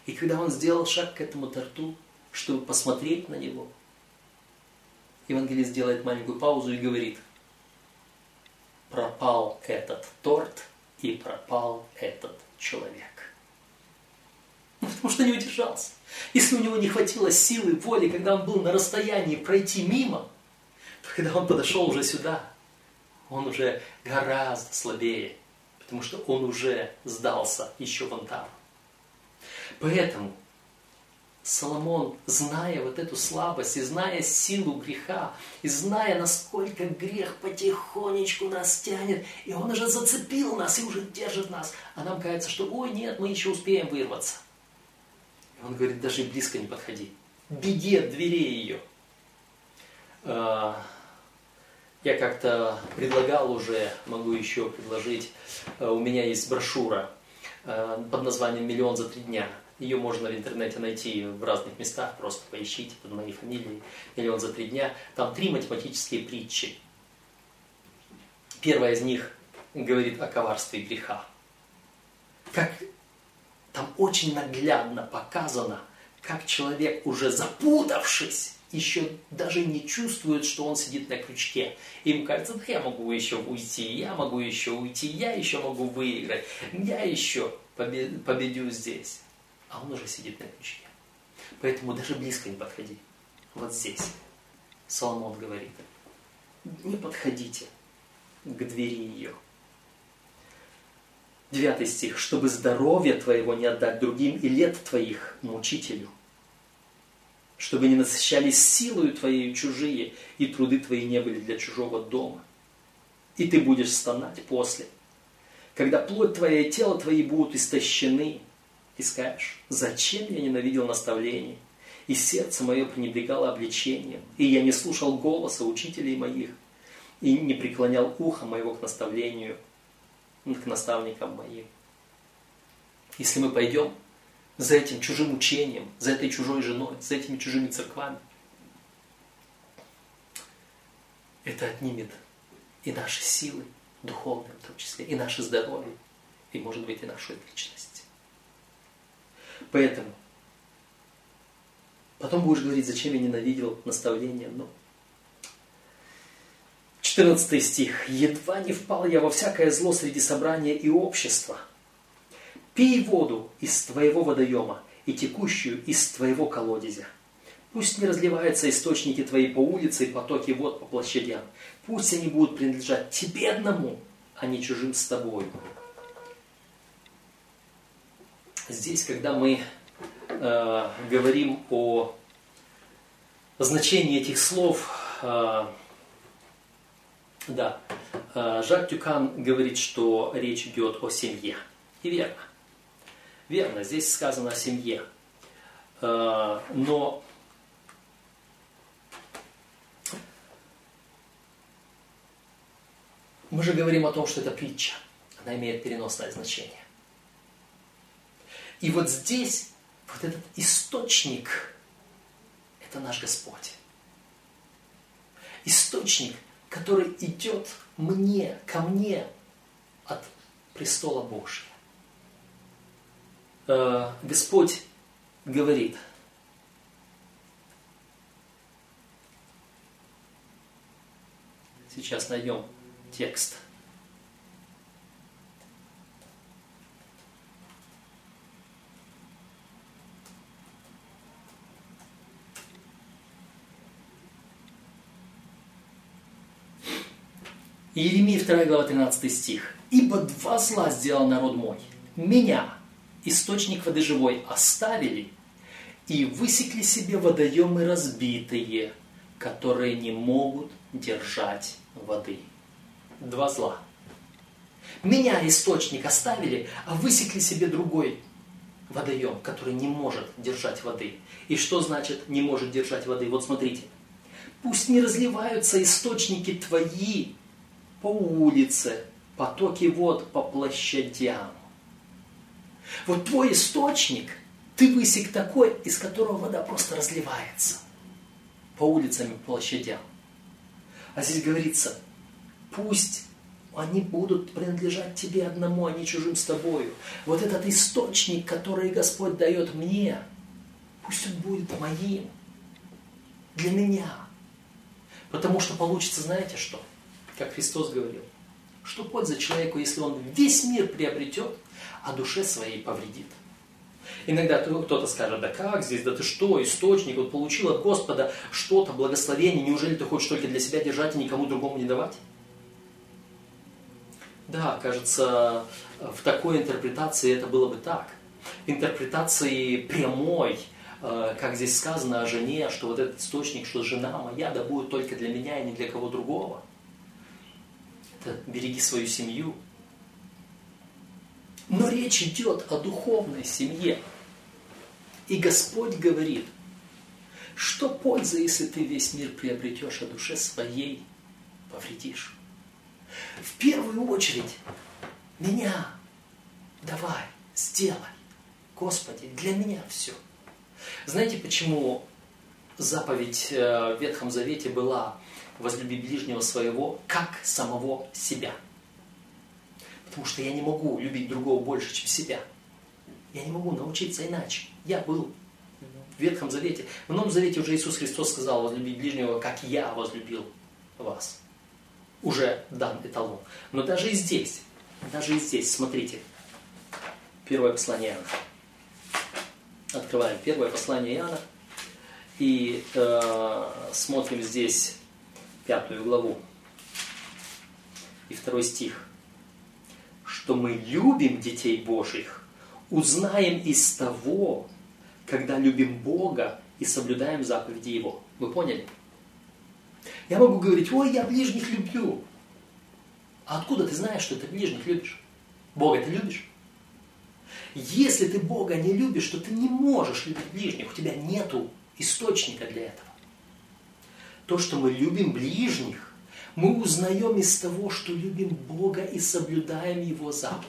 И когда он сделал шаг к этому торту, чтобы посмотреть на него, евангелист делает маленькую паузу и говорит, пропал этот торт и пропал этот человек. Ну, потому что не удержался. Если у него не хватило силы, воли, когда он был на расстоянии пройти мимо, то когда он подошел уже сюда, он уже гораздо слабее, потому что он уже сдался еще вон там. Поэтому Соломон, зная вот эту слабость, и зная силу греха, и зная, насколько грех потихонечку нас тянет, и он уже зацепил нас и уже держит нас, а нам кажется, что ой, нет, мы еще успеем вырваться. И он говорит, даже близко не подходи. Беги от дверей ее. Я как-то предлагал уже, могу еще предложить, а, у меня есть брошюра а, под названием «Миллион за три дня». Ее можно в интернете найти в разных местах, просто поищите под моей фамилией «Миллион за три дня». Там три математические притчи. Первая из них говорит о коварстве греха. Как там очень наглядно показано, как человек, уже запутавшись, еще даже не чувствует, что он сидит на крючке. Им кажется, да я могу еще уйти, я могу еще уйти, я еще могу выиграть, я еще победю здесь. А он уже сидит на крючке. Поэтому даже близко не подходи. Вот здесь. Соломон говорит, не подходите к двери ее. Девятый стих. «Чтобы здоровье твоего не отдать другим и лет твоих мучителю, чтобы не насыщались силою твоей чужие, и труды твои не были для чужого дома. И ты будешь стонать после, когда плоть твоя и тело твои будут истощены, и скажешь, зачем я ненавидел наставление, и сердце мое пренебрегало обличением, и я не слушал голоса учителей моих, и не преклонял ухо моего к наставлению – к наставникам моим. Если мы пойдем за этим чужим учением, за этой чужой женой, за этими чужими церквами, это отнимет и наши силы, духовные в том числе, и наше здоровье, и, может быть, и нашу личность. Поэтому потом будешь говорить, зачем я ненавидел наставление, но 14 стих. «Едва не впал я во всякое зло среди собрания и общества. Пей воду из твоего водоема и текущую из твоего колодезя. Пусть не разливаются источники твои по улице и потоки вод по площадям. Пусть они будут принадлежать тебе одному, а не чужим с тобой». Здесь, когда мы э, говорим о значении этих слов, э, да. Э, Жак Тюкан говорит, что речь идет о семье. И верно. Верно, здесь сказано о семье. Э, но мы же говорим о том, что это притча. Она имеет переносное значение. И вот здесь, вот этот источник, это наш Господь. Источник – который идет мне, ко мне от престола Божьего. Э, Господь говорит, сейчас найдем текст – Иеремия 2 глава 13 стих. «Ибо два зла сделал народ мой. Меня, источник воды живой, оставили, и высекли себе водоемы разбитые, которые не могут держать воды». Два зла. Меня, источник, оставили, а высекли себе другой водоем, который не может держать воды. И что значит не может держать воды? Вот смотрите. Пусть не разливаются источники твои по улице, потоки вод по площадям. Вот твой источник, ты высек такой, из которого вода просто разливается по улицам и площадям. А здесь говорится, пусть они будут принадлежать тебе одному, а не чужим с тобою. Вот этот источник, который Господь дает мне, пусть он будет моим, для меня. Потому что получится, знаете что? как Христос говорил, Что польза человеку, если он весь мир приобретет, а душе своей повредит? Иногда кто-то скажет, да как здесь, да ты что, источник, вот получил от Господа что-то, благословение, неужели ты хочешь только для себя держать и никому другому не давать? Да, кажется, в такой интерпретации это было бы так. Интерпретации прямой, э, как здесь сказано о жене, что вот этот источник, что жена моя, да будет только для меня и не для кого другого. Это береги свою семью. Но речь идет о духовной семье. И Господь говорит, что польза, если ты весь мир приобретешь, а душе своей повредишь. В первую очередь, меня давай, сделай. Господи, для меня все. Знаете, почему заповедь э, в Ветхом Завете была возлюби ближнего своего, как самого себя? Потому что я не могу любить другого больше, чем себя. Я не могу научиться иначе. Я был в Ветхом Завете. В Новом Завете уже Иисус Христос сказал, возлюби ближнего, как я возлюбил вас уже дан эталон. Но даже и здесь, даже и здесь, смотрите, первое послание Иоанна. Открываем первое послание Иоанна и э, смотрим здесь пятую главу и второй стих. Что мы любим детей Божьих, узнаем из того, когда любим Бога и соблюдаем заповеди Его. Вы поняли? Я могу говорить, ой, я ближних люблю. А откуда ты знаешь, что ты ближних любишь? Бога ты любишь? Если ты Бога не любишь, то ты не можешь любить ближних. У тебя нету источника для этого. То, что мы любим ближних, мы узнаем из того, что любим Бога и соблюдаем Его заповеди.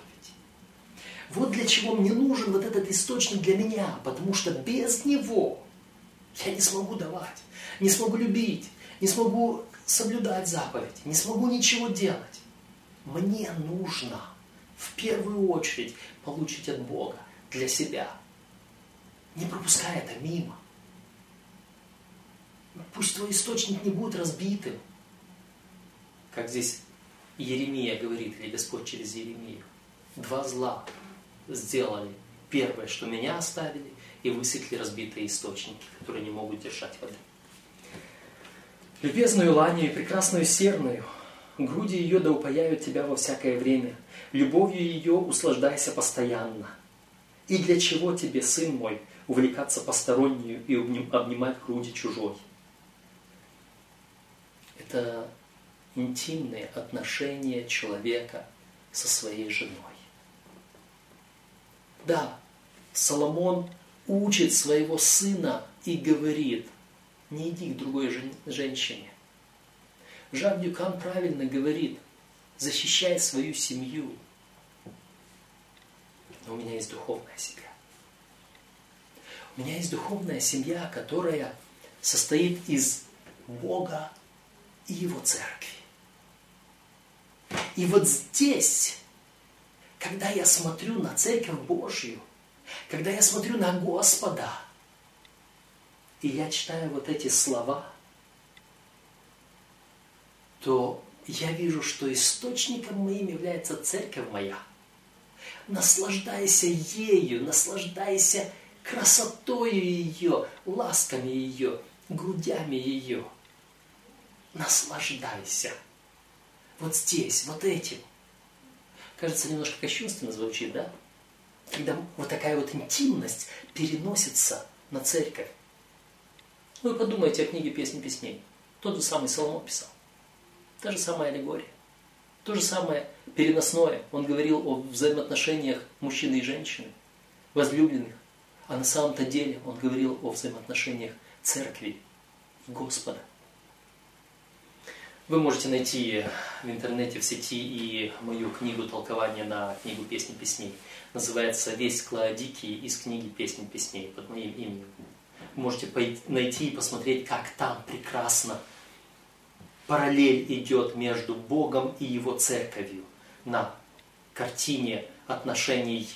Вот для чего мне нужен вот этот источник для меня, потому что без него я не смогу давать, не смогу любить, не смогу соблюдать заповеди, не смогу ничего делать. Мне нужно в первую очередь получить от Бога для себя. Не пропускай это мимо. Пусть твой источник не будет разбитым. Как здесь Еремия говорит, или Господь через Еремию. Два зла сделали. Первое, что меня оставили, и высекли разбитые источники, которые не могут держать воды любезную ланию и прекрасную серную. Груди ее да упаяют тебя во всякое время. Любовью ее услаждайся постоянно. И для чего тебе, сын мой, увлекаться постороннюю и обнимать груди чужой? Это интимные отношения человека со своей женой. Да, Соломон учит своего сына и говорит – не иди к другой жен, женщине. Жан Дюкан правильно говорит, защищай свою семью. Но у меня есть духовная семья. У меня есть духовная семья, которая состоит из Бога и Его церкви. И вот здесь, когда я смотрю на Церковь Божью, когда я смотрю на Господа – и я читаю вот эти слова, то я вижу, что источником моим является церковь моя. Наслаждайся ею, наслаждайся красотой ее, ласками ее, грудями ее. Наслаждайся. Вот здесь, вот этим. Кажется, немножко кощунственно звучит, да? Когда вот такая вот интимность переносится на церковь. Вы подумайте о книге «Песни песней». Тот же самый Соломон писал. Та же самая аллегория. То же самое переносное. Он говорил о взаимоотношениях мужчины и женщины, возлюбленных. А на самом-то деле он говорил о взаимоотношениях церкви Господа. Вы можете найти в интернете, в сети и мою книгу толкования на книгу «Песни песней». Называется «Весь Клаодикий» из книги «Песни песней» под моим именем можете найти и посмотреть, как там прекрасно параллель идет между Богом и Его церковью на картине отношений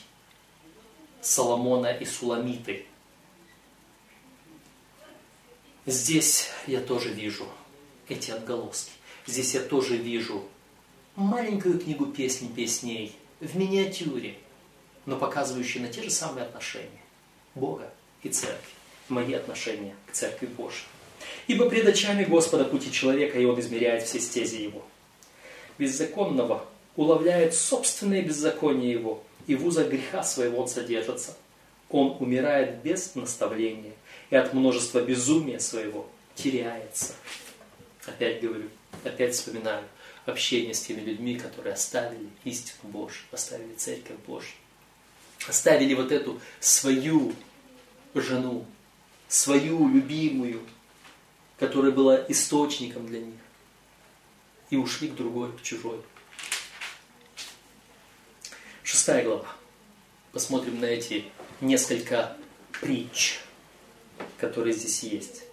Соломона и Суламиты. Здесь я тоже вижу эти отголоски. Здесь я тоже вижу маленькую книгу песни песней в миниатюре, но показывающую на те же самые отношения Бога и Церкви, мои отношения к Церкви Божьей. Ибо пред очами Господа пути человека, и Он измеряет все стези его. Беззаконного уловляет собственное беззаконие его, и в узах греха своего он содержится. Он умирает без наставления, и от множества безумия своего теряется. Опять говорю, опять вспоминаю общение с теми людьми, которые оставили истину Божью, оставили Церковь Божью, оставили вот эту свою жену, свою любимую, которая была источником для них, и ушли к другой, к чужой. Шестая глава. Посмотрим на эти несколько притч, которые здесь есть.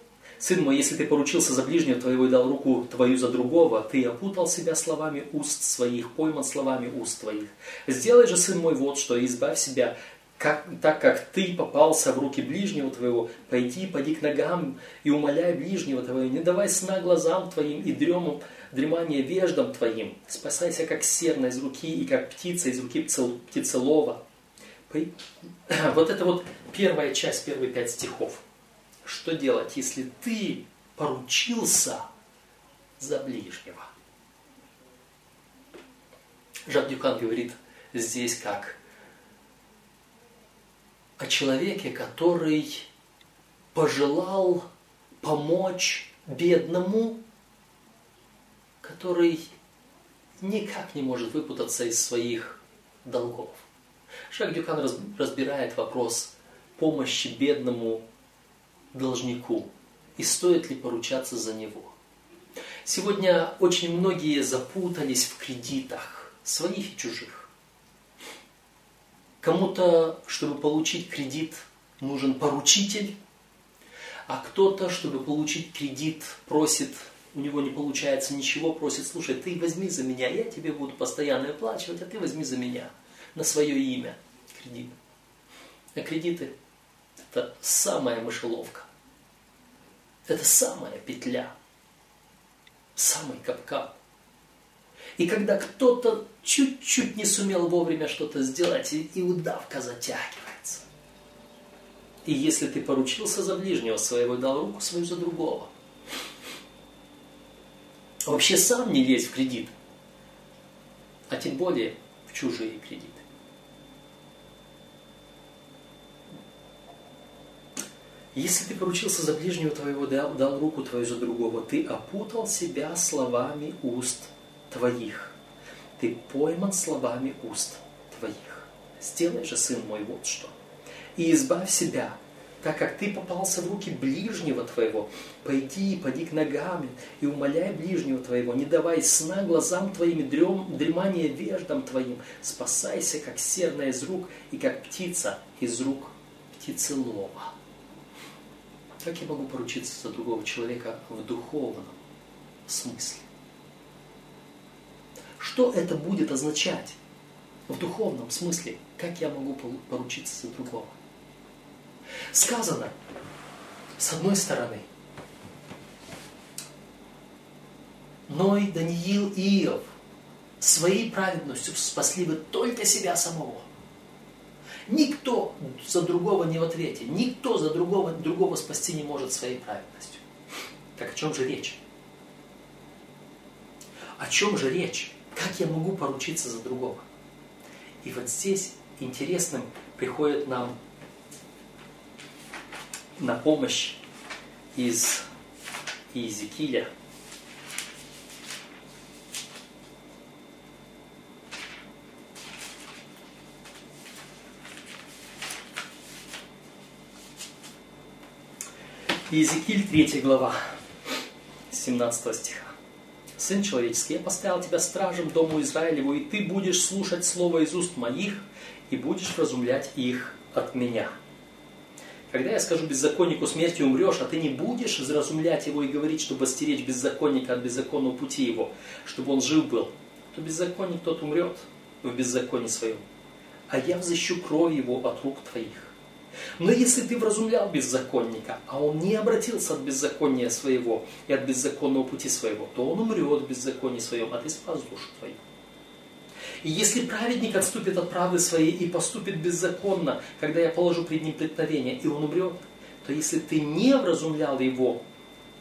Сын мой, если ты поручился за ближнего твоего и дал руку твою за другого, ты опутал себя словами уст своих, пойман словами уст твоих. Сделай же, сын мой, вот что, избавь себя, как, так как ты попался в руки ближнего твоего, пойди, поди к ногам и умоляй ближнего твоего, не давай сна глазам твоим и дремам, дремание веждам твоим, спасайся, как серна из руки и как птица из руки птицелова. Вот это вот первая часть, первые пять стихов что делать, если ты поручился за ближнего. Жак Дюкан говорит здесь как о человеке, который пожелал помочь бедному, который никак не может выпутаться из своих долгов. Жак Дюкан разбирает вопрос помощи бедному должнику и стоит ли поручаться за него. Сегодня очень многие запутались в кредитах, своих и чужих. Кому-то, чтобы получить кредит, нужен поручитель, а кто-то, чтобы получить кредит, просит, у него не получается ничего, просит, слушай, ты возьми за меня, я тебе буду постоянно оплачивать, а ты возьми за меня на свое имя кредит. А кредиты это самая мышеловка. Это самая петля. Самый капкан. И когда кто-то чуть-чуть не сумел вовремя что-то сделать, и, удавка затягивается. И если ты поручился за ближнего своего, дал руку свою за другого, вообще сам не лезь в кредит, а тем более в чужие кредиты. Если ты поручился за ближнего твоего, дал, дал руку твою за другого, ты опутал себя словами уст твоих. Ты пойман словами уст твоих. Сделай же, сын мой, вот что. И избавь себя, так как ты попался в руки ближнего твоего. Пойди, поди к ногам и умоляй ближнего твоего. Не давай сна глазам твоим, дрем, дремание веждам твоим. Спасайся, как серна из рук и как птица из рук птицелова. Как я могу поручиться за другого человека в духовном смысле? Что это будет означать в духовном смысле? Как я могу поручиться за другого? Сказано, с одной стороны, Ной, Даниил и Иов своей праведностью спасли бы только себя самого – Никто за другого не в ответе. Никто за другого, другого спасти не может своей праведностью. Так о чем же речь? О чем же речь? Как я могу поручиться за другого? И вот здесь интересным приходит нам на помощь из Иезекииля – Иезекииль 3 глава, 17 стиха. «Сын человеческий, я поставил тебя стражем дому Израилеву, и ты будешь слушать слово из уст моих, и будешь разумлять их от меня». Когда я скажу беззаконнику смерти умрешь, а ты не будешь разумлять его и говорить, чтобы стеречь беззаконника от беззаконного пути его, чтобы он жив был, то беззаконник тот умрет в беззаконии своем, а я взыщу кровь его от рук твоих. Но если ты вразумлял беззаконника, а он не обратился от беззакония своего и от беззаконного пути своего, то он умрет в беззаконии своем, а ты спас душу твою. И если праведник отступит от правды своей и поступит беззаконно, когда я положу пред ним преткновение, и он умрет, то если ты не вразумлял его,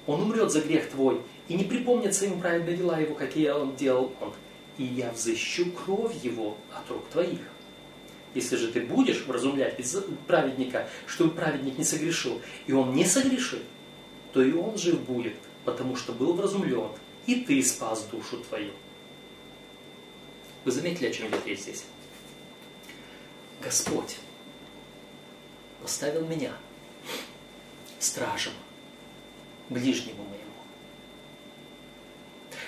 он умрет за грех твой, и не припомнится ему праведные дела его, какие он делал он. И я взыщу кровь его от рук твоих. Если же ты будешь вразумлять праведника, чтобы праведник не согрешил, и он не согрешит, то и он жив будет, потому что был вразумлен, и ты спас душу твою. Вы заметили, о чем идет речь здесь? Господь поставил меня стражем, ближнему моему,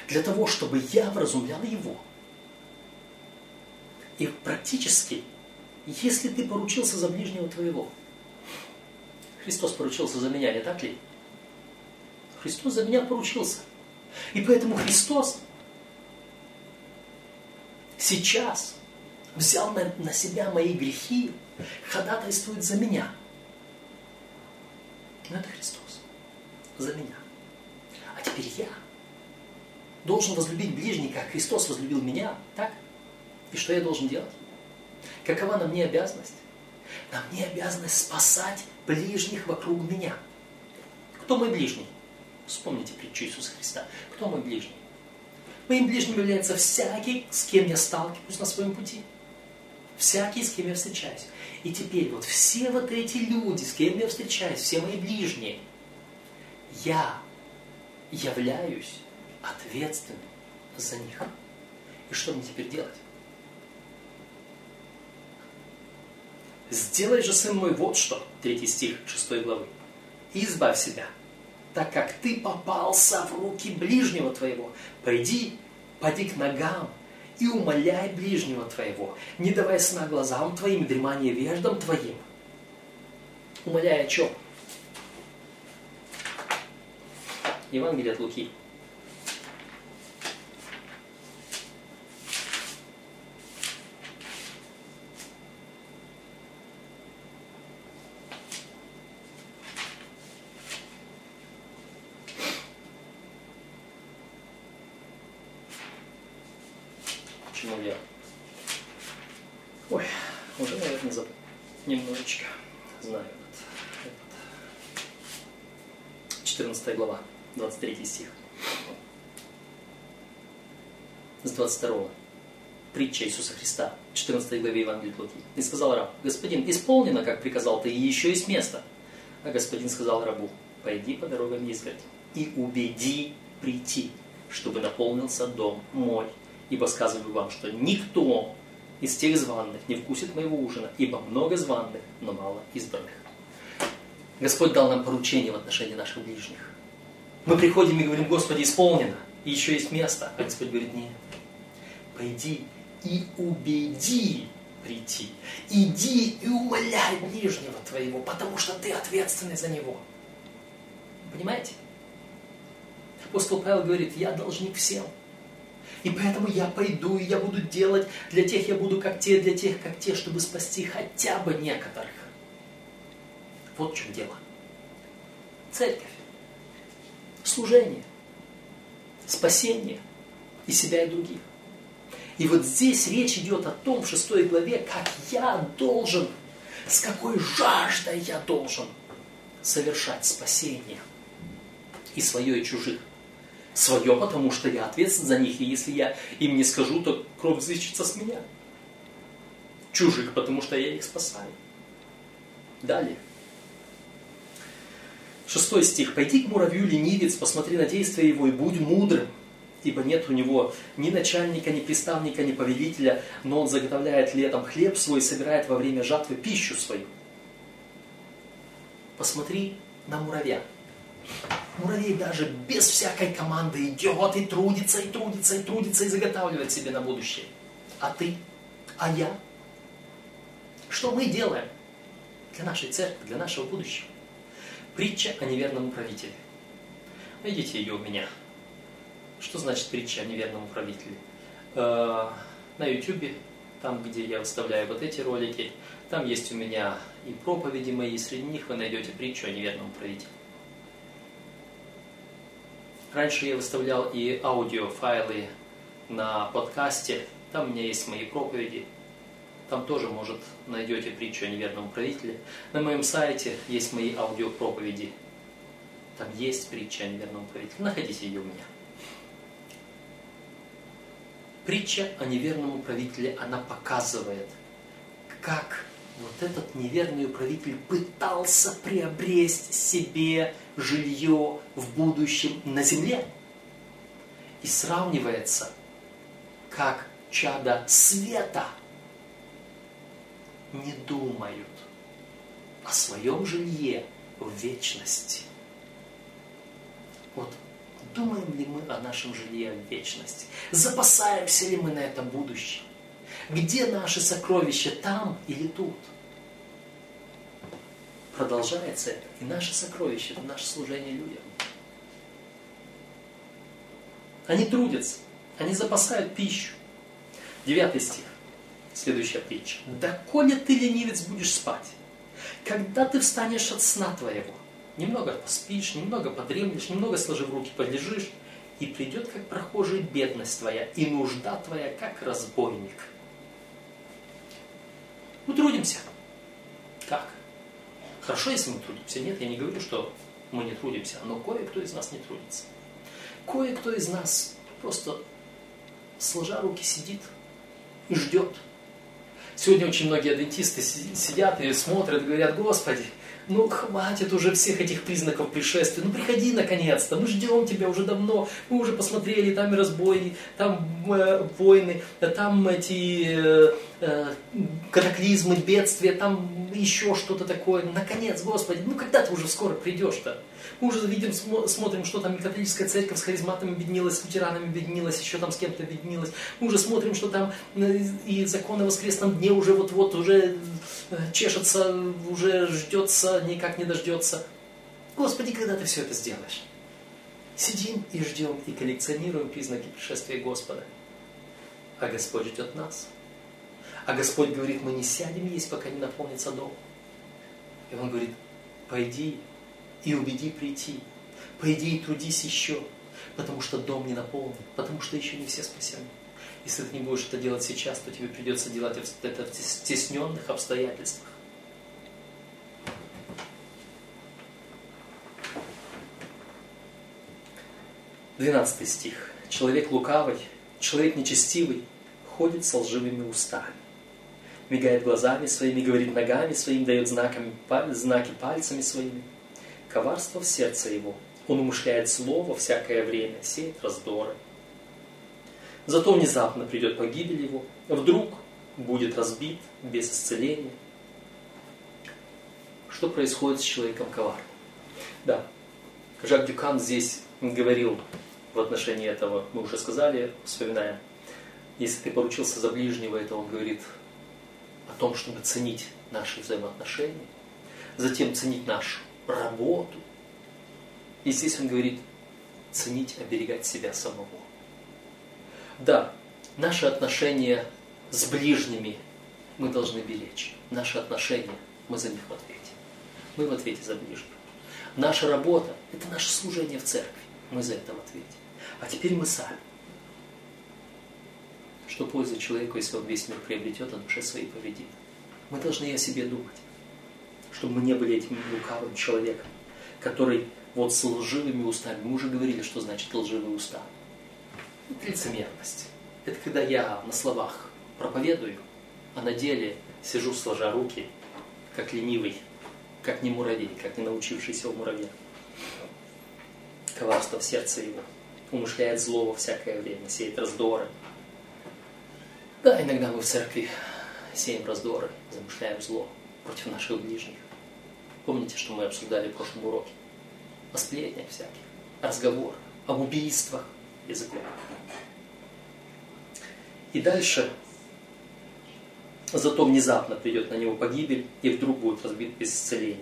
для того, чтобы я вразумлял его. И практически, если ты поручился за ближнего твоего, Христос поручился за меня, не так ли? Христос за меня поручился. И поэтому Христос сейчас взял на, на себя мои грехи, ходатайствует за меня. Но это Христос. За меня. А теперь я должен возлюбить ближнего, как Христос возлюбил меня. Так? И что я должен делать? Какова на мне обязанность? На мне обязанность спасать ближних вокруг меня. Кто мой ближний? Вспомните притчу Иисуса Христа. Кто мой ближний? Моим ближним является всякий, с кем я сталкиваюсь на своем пути. Всякий, с кем я встречаюсь. И теперь вот все вот эти люди, с кем я встречаюсь, все мои ближние, я являюсь ответственным за них. И что мне теперь делать? Сделай же, сын мой, вот что, третий стих 6 главы. Избавь себя – так как ты попался в руки ближнего твоего. Пойди, поди к ногам и умоляй ближнего твоего, не давай сна глазам твоим, дремание веждам твоим. Умоляй о чем? Евангелие от Луки, с 22 притча Иисуса Христа, 14 главе Евангелия Луки. И сказал раб, господин, исполнено, как приказал ты, и еще есть место. А господин сказал рабу, пойди по дорогам изгородь и убеди прийти, чтобы наполнился дом мой. Ибо сказываю вам, что никто из тех званных не вкусит моего ужина, ибо много званных, но мало избранных. Господь дал нам поручение в отношении наших ближних. Мы приходим и говорим, Господи, исполнено, и еще есть место. А Господь говорит, нет, пойди и убеди прийти. Иди и умоляй ближнего твоего, потому что ты ответственный за него. Понимаете? Апостол Павел говорит, я должник всем. И поэтому я пойду, и я буду делать, для тех я буду как те, для тех как те, чтобы спасти хотя бы некоторых. Вот в чем дело. Церковь. Служение. Спасение. И себя, и других. И вот здесь речь идет о том, в шестой главе, как я должен, с какой жаждой я должен совершать спасение. И свое, и чужих. Свое, потому что я ответственен за них, и если я им не скажу, то кровь взыщется с меня. Чужих, потому что я их спасаю. Далее. Шестой стих. «Пойди к муравью, ленивец, посмотри на действия его и будь мудрым, ибо нет у него ни начальника, ни приставника, ни повелителя, но он заготовляет летом хлеб свой и собирает во время жатвы пищу свою. Посмотри на муравья. Муравей даже без всякой команды идет и трудится, и трудится, и трудится, и заготавливает себе на будущее. А ты? А я? Что мы делаем для нашей церкви, для нашего будущего? Притча о неверном правителе. Найдите ее у меня – что значит притча о неверном управителе? Э, на YouTube, там, где я выставляю вот эти ролики, там есть у меня и проповеди мои, среди них вы найдете притчу о неверном управителе. Раньше я выставлял и аудиофайлы на подкасте, Там у меня есть мои проповеди. Там тоже, может, найдете притчу о неверном правителе. На моем сайте есть мои аудиопроповеди. Там есть притча о неверном правителе. Находите ее у меня. Притча о неверном правителе, она показывает, как вот этот неверный управитель пытался приобрести себе жилье в будущем на земле. И сравнивается, как чада света не думают о своем жилье в вечности. Вот думаем ли мы о нашем жилье в вечности? Запасаемся ли мы на это будущее? Где наши сокровища, там или тут? Продолжается это. И наши сокровища, это наше служение людям. Они трудятся, они запасают пищу. Девятый стих, следующая притча. «Да коли ты, ленивец, будешь спать, когда ты встанешь от сна твоего, немного поспишь, немного подремлешь, немного сложив руки подлежишь, и придет, как прохожий, бедность твоя, и нужда твоя, как разбойник». Мы трудимся. Как? Хорошо, если мы трудимся. Нет, я не говорю, что мы не трудимся, но кое-кто из нас не трудится. Кое-кто из нас просто сложа руки сидит и ждет. Сегодня очень многие адвентисты сидят и смотрят, говорят, Господи, ну хватит уже всех этих признаков пришествия, ну приходи наконец-то, мы ждем тебя уже давно, мы уже посмотрели, там и разбои, там э, войны, там эти э, катаклизмы, бедствия, там еще что-то такое, наконец, Господи, ну когда ты уже скоро придешь-то? Мы уже видим, смотрим, что там католическая церковь с харизматами объединилась, с лютеранами объединилась, еще там с кем-то объединилась. Мы уже смотрим, что там э, и закон о воскресном дне уже вот-вот уже э, чешется, уже ждется, никак не дождется. Господи, когда ты все это сделаешь? Сидим и ждем, и коллекционируем признаки пришествия Господа. А Господь ждет нас. А Господь говорит, мы не сядем есть, пока не наполнится дом. И Он говорит, пойди и убеди прийти. Пойди и трудись еще, потому что дом не наполнен, потому что еще не все спасены. Если ты не будешь это делать сейчас, то тебе придется делать это в стесненных обстоятельствах. Двенадцатый стих. Человек лукавый, человек нечестивый ходит с лживыми устами. Мигает глазами своими, говорит ногами своими, дает знаками, знаки пальцами своими коварство в сердце его. Он умышляет слово всякое время, сеет раздоры. Зато внезапно придет погибель его, вдруг будет разбит без исцеления. Что происходит с человеком коварным? Да, Жак Дюкан здесь говорил в отношении этого, мы уже сказали, вспоминаем, если ты поручился за ближнего, это он говорит о том, чтобы ценить наши взаимоотношения, затем ценить нашу работу. И здесь он говорит, ценить, оберегать себя самого. Да, наши отношения с ближними мы должны беречь. Наши отношения, мы за них в ответе. Мы в ответе за ближних. Наша работа – это наше служение в церкви. Мы за это в ответе. А теперь мы сами. Что польза человеку, если он весь мир приобретет, а душе своей повредит? Мы должны о себе думать чтобы мы не были этим лукавым человеком, который вот с лживыми устами. Мы уже говорили, что значит лживые уста. Это лицемерность. Это когда я на словах проповедую, а на деле сижу сложа руки, как ленивый, как не муравей, как не научившийся у муравья. Коварство в сердце его. Умышляет зло во всякое время, сеет раздоры. Да, иногда мы в церкви сеем раздоры, замышляем зло против наших ближних. Помните, что мы обсуждали в прошлом уроке? О сплетнях всяких, разговор, об убийствах языком. И дальше Зато внезапно придет на него погибель, и вдруг будет разбит без исцеления.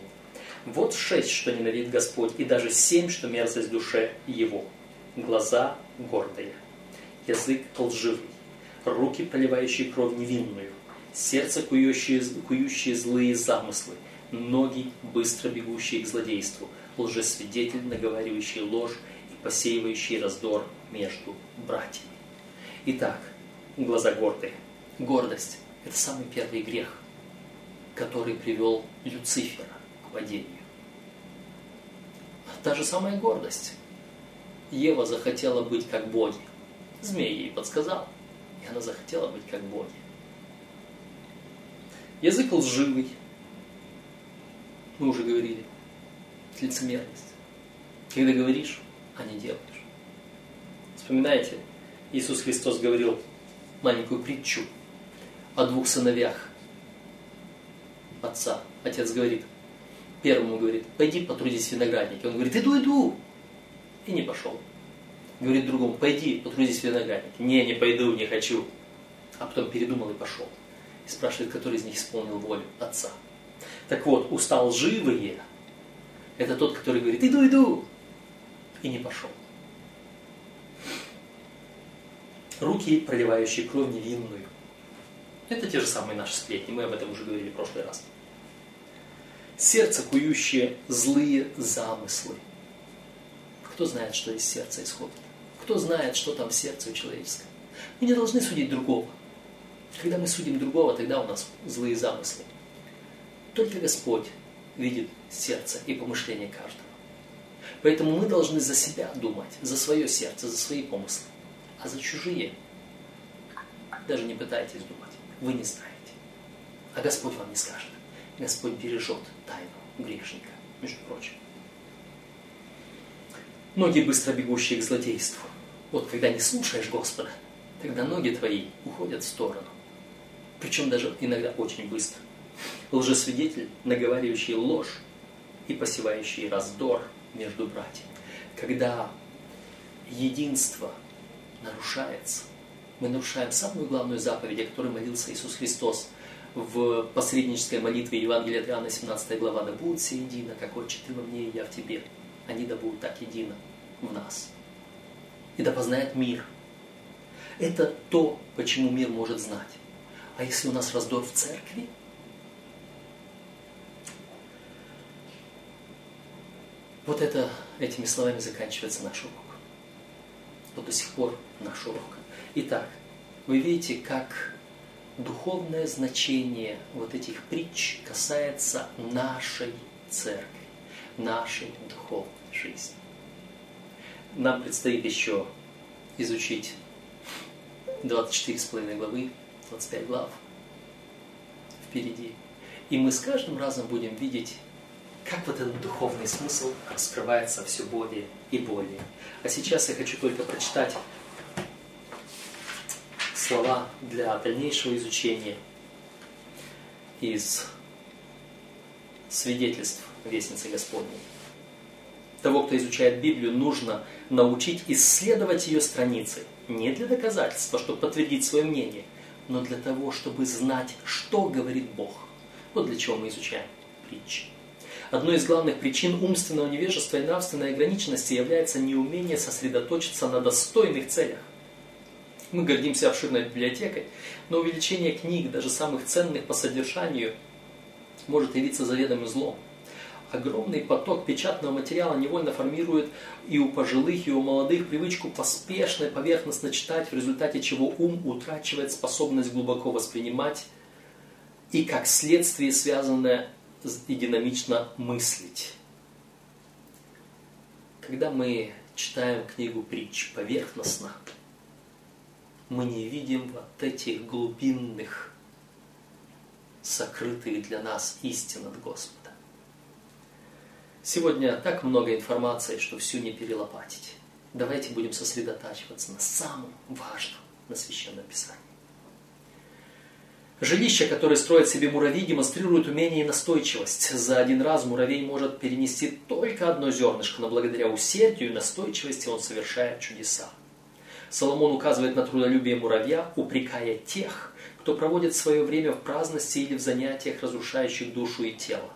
Вот шесть, что ненавидит Господь, и даже семь, что мерзость душе его. Глаза гордые, язык лживый, руки, проливающие кровь невинную, сердце, кующее, кующее злые замыслы, ноги, быстро бегущие к злодейству, лжесвидетель, наговаривающий ложь и посеивающий раздор между братьями. Итак, глаза гордые. Гордость – это самый первый грех, который привел Люцифера к падению. Та же самая гордость. Ева захотела быть как боги. Змей ей подсказал, она захотела быть как боги. Язык лживый. Мы уже говорили. Лицемерность. Когда говоришь, а не делаешь. Вспоминаете, Иисус Христос говорил маленькую притчу о двух сыновьях отца. Отец говорит, первому говорит, пойди потрудись в винограднике. Он говорит, иду, иду. И не пошел. Говорит другому, пойди потрудись в винограднике. Не, не пойду, не хочу. А потом передумал и пошел. И спрашивает, который из них исполнил волю отца. Так вот, уста лживые – это тот, который говорит, иду, иду, и не пошел. Руки, проливающие кровь невинную. Это те же самые наши сплетни, мы об этом уже говорили в прошлый раз. Сердце, кующее злые замыслы. Кто знает, что из сердца исходит? Кто знает, что там в сердце у человеческого? Мы не должны судить другого. Когда мы судим другого, тогда у нас злые замыслы. Только Господь видит сердце и помышления каждого. Поэтому мы должны за себя думать, за свое сердце, за свои помыслы. А за чужие даже не пытайтесь думать. Вы не знаете. А Господь вам не скажет. Господь бережет тайну грешника, между прочим. Ноги, быстро бегущие к злодейству. Вот когда не слушаешь Господа, тогда ноги твои уходят в сторону. Причем даже иногда очень быстро. Лжесвидетель, наговаривающий ложь и посевающий раздор между братьями. Когда единство нарушается, мы нарушаем самую главную заповедь, о которой молился Иисус Христос в посреднической молитве Евангелия от Иоанна, 17 глава, «Да будут все едино, как Отче, Ты во мне и я в Тебе, они да будут так едино в нас». И да познает мир. Это то, почему мир может знать. А если у нас раздор в церкви, вот это, этими словами заканчивается наш урок. Вот до сих пор наш урок. Итак, вы видите, как духовное значение вот этих притч касается нашей церкви, нашей духовной жизни. Нам предстоит еще изучить 24,5 главы, 25 глав впереди. И мы с каждым разом будем видеть, как вот этот духовный смысл раскрывается все более и более. А сейчас я хочу только прочитать слова для дальнейшего изучения из свидетельств Вестницы Господней. Того, кто изучает Библию, нужно научить исследовать ее страницы. Не для доказательства, чтобы подтвердить свое мнение, но для того, чтобы знать, что говорит Бог. Вот для чего мы изучаем притчи. Одной из главных причин умственного невежества и нравственной ограниченности является неумение сосредоточиться на достойных целях. Мы гордимся обширной библиотекой, но увеличение книг, даже самых ценных по содержанию, может явиться заведомым злом. Огромный поток печатного материала невольно формирует и у пожилых, и у молодых привычку поспешно и поверхностно читать, в результате чего ум утрачивает способность глубоко воспринимать и, как следствие, связанное и динамично мыслить. Когда мы читаем книгу притч поверхностно, мы не видим вот этих глубинных, сокрытых для нас истин от Господа. Сегодня так много информации, что всю не перелопатить. Давайте будем сосредотачиваться на самом важном, на Священном Писании. Жилище, которое строит себе муравей, демонстрирует умение и настойчивость. За один раз муравей может перенести только одно зернышко, но благодаря усердию и настойчивости он совершает чудеса. Соломон указывает на трудолюбие муравья, упрекая тех, кто проводит свое время в праздности или в занятиях, разрушающих душу и тело.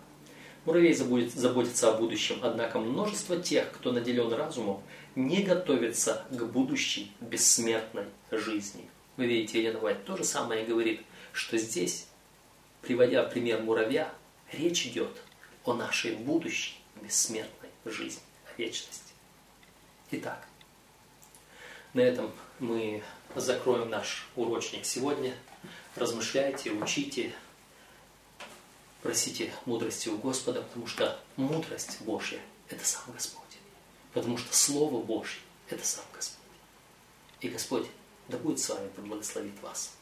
Муравей заботится о будущем, однако множество тех, кто наделен разумом, не готовится к будущей бессмертной жизни. Вы видите, Елена Вайт то же самое говорит, что здесь, приводя пример муравья, речь идет о нашей будущей бессмертной жизни, о вечности. Итак, На этом мы закроем наш урочник сегодня. Размышляйте, учите, просите мудрости у Господа, потому что мудрость Божья – это сам Господь. Потому что Слово Божье – это сам Господь. И Господь да будет с вами, да благословит вас.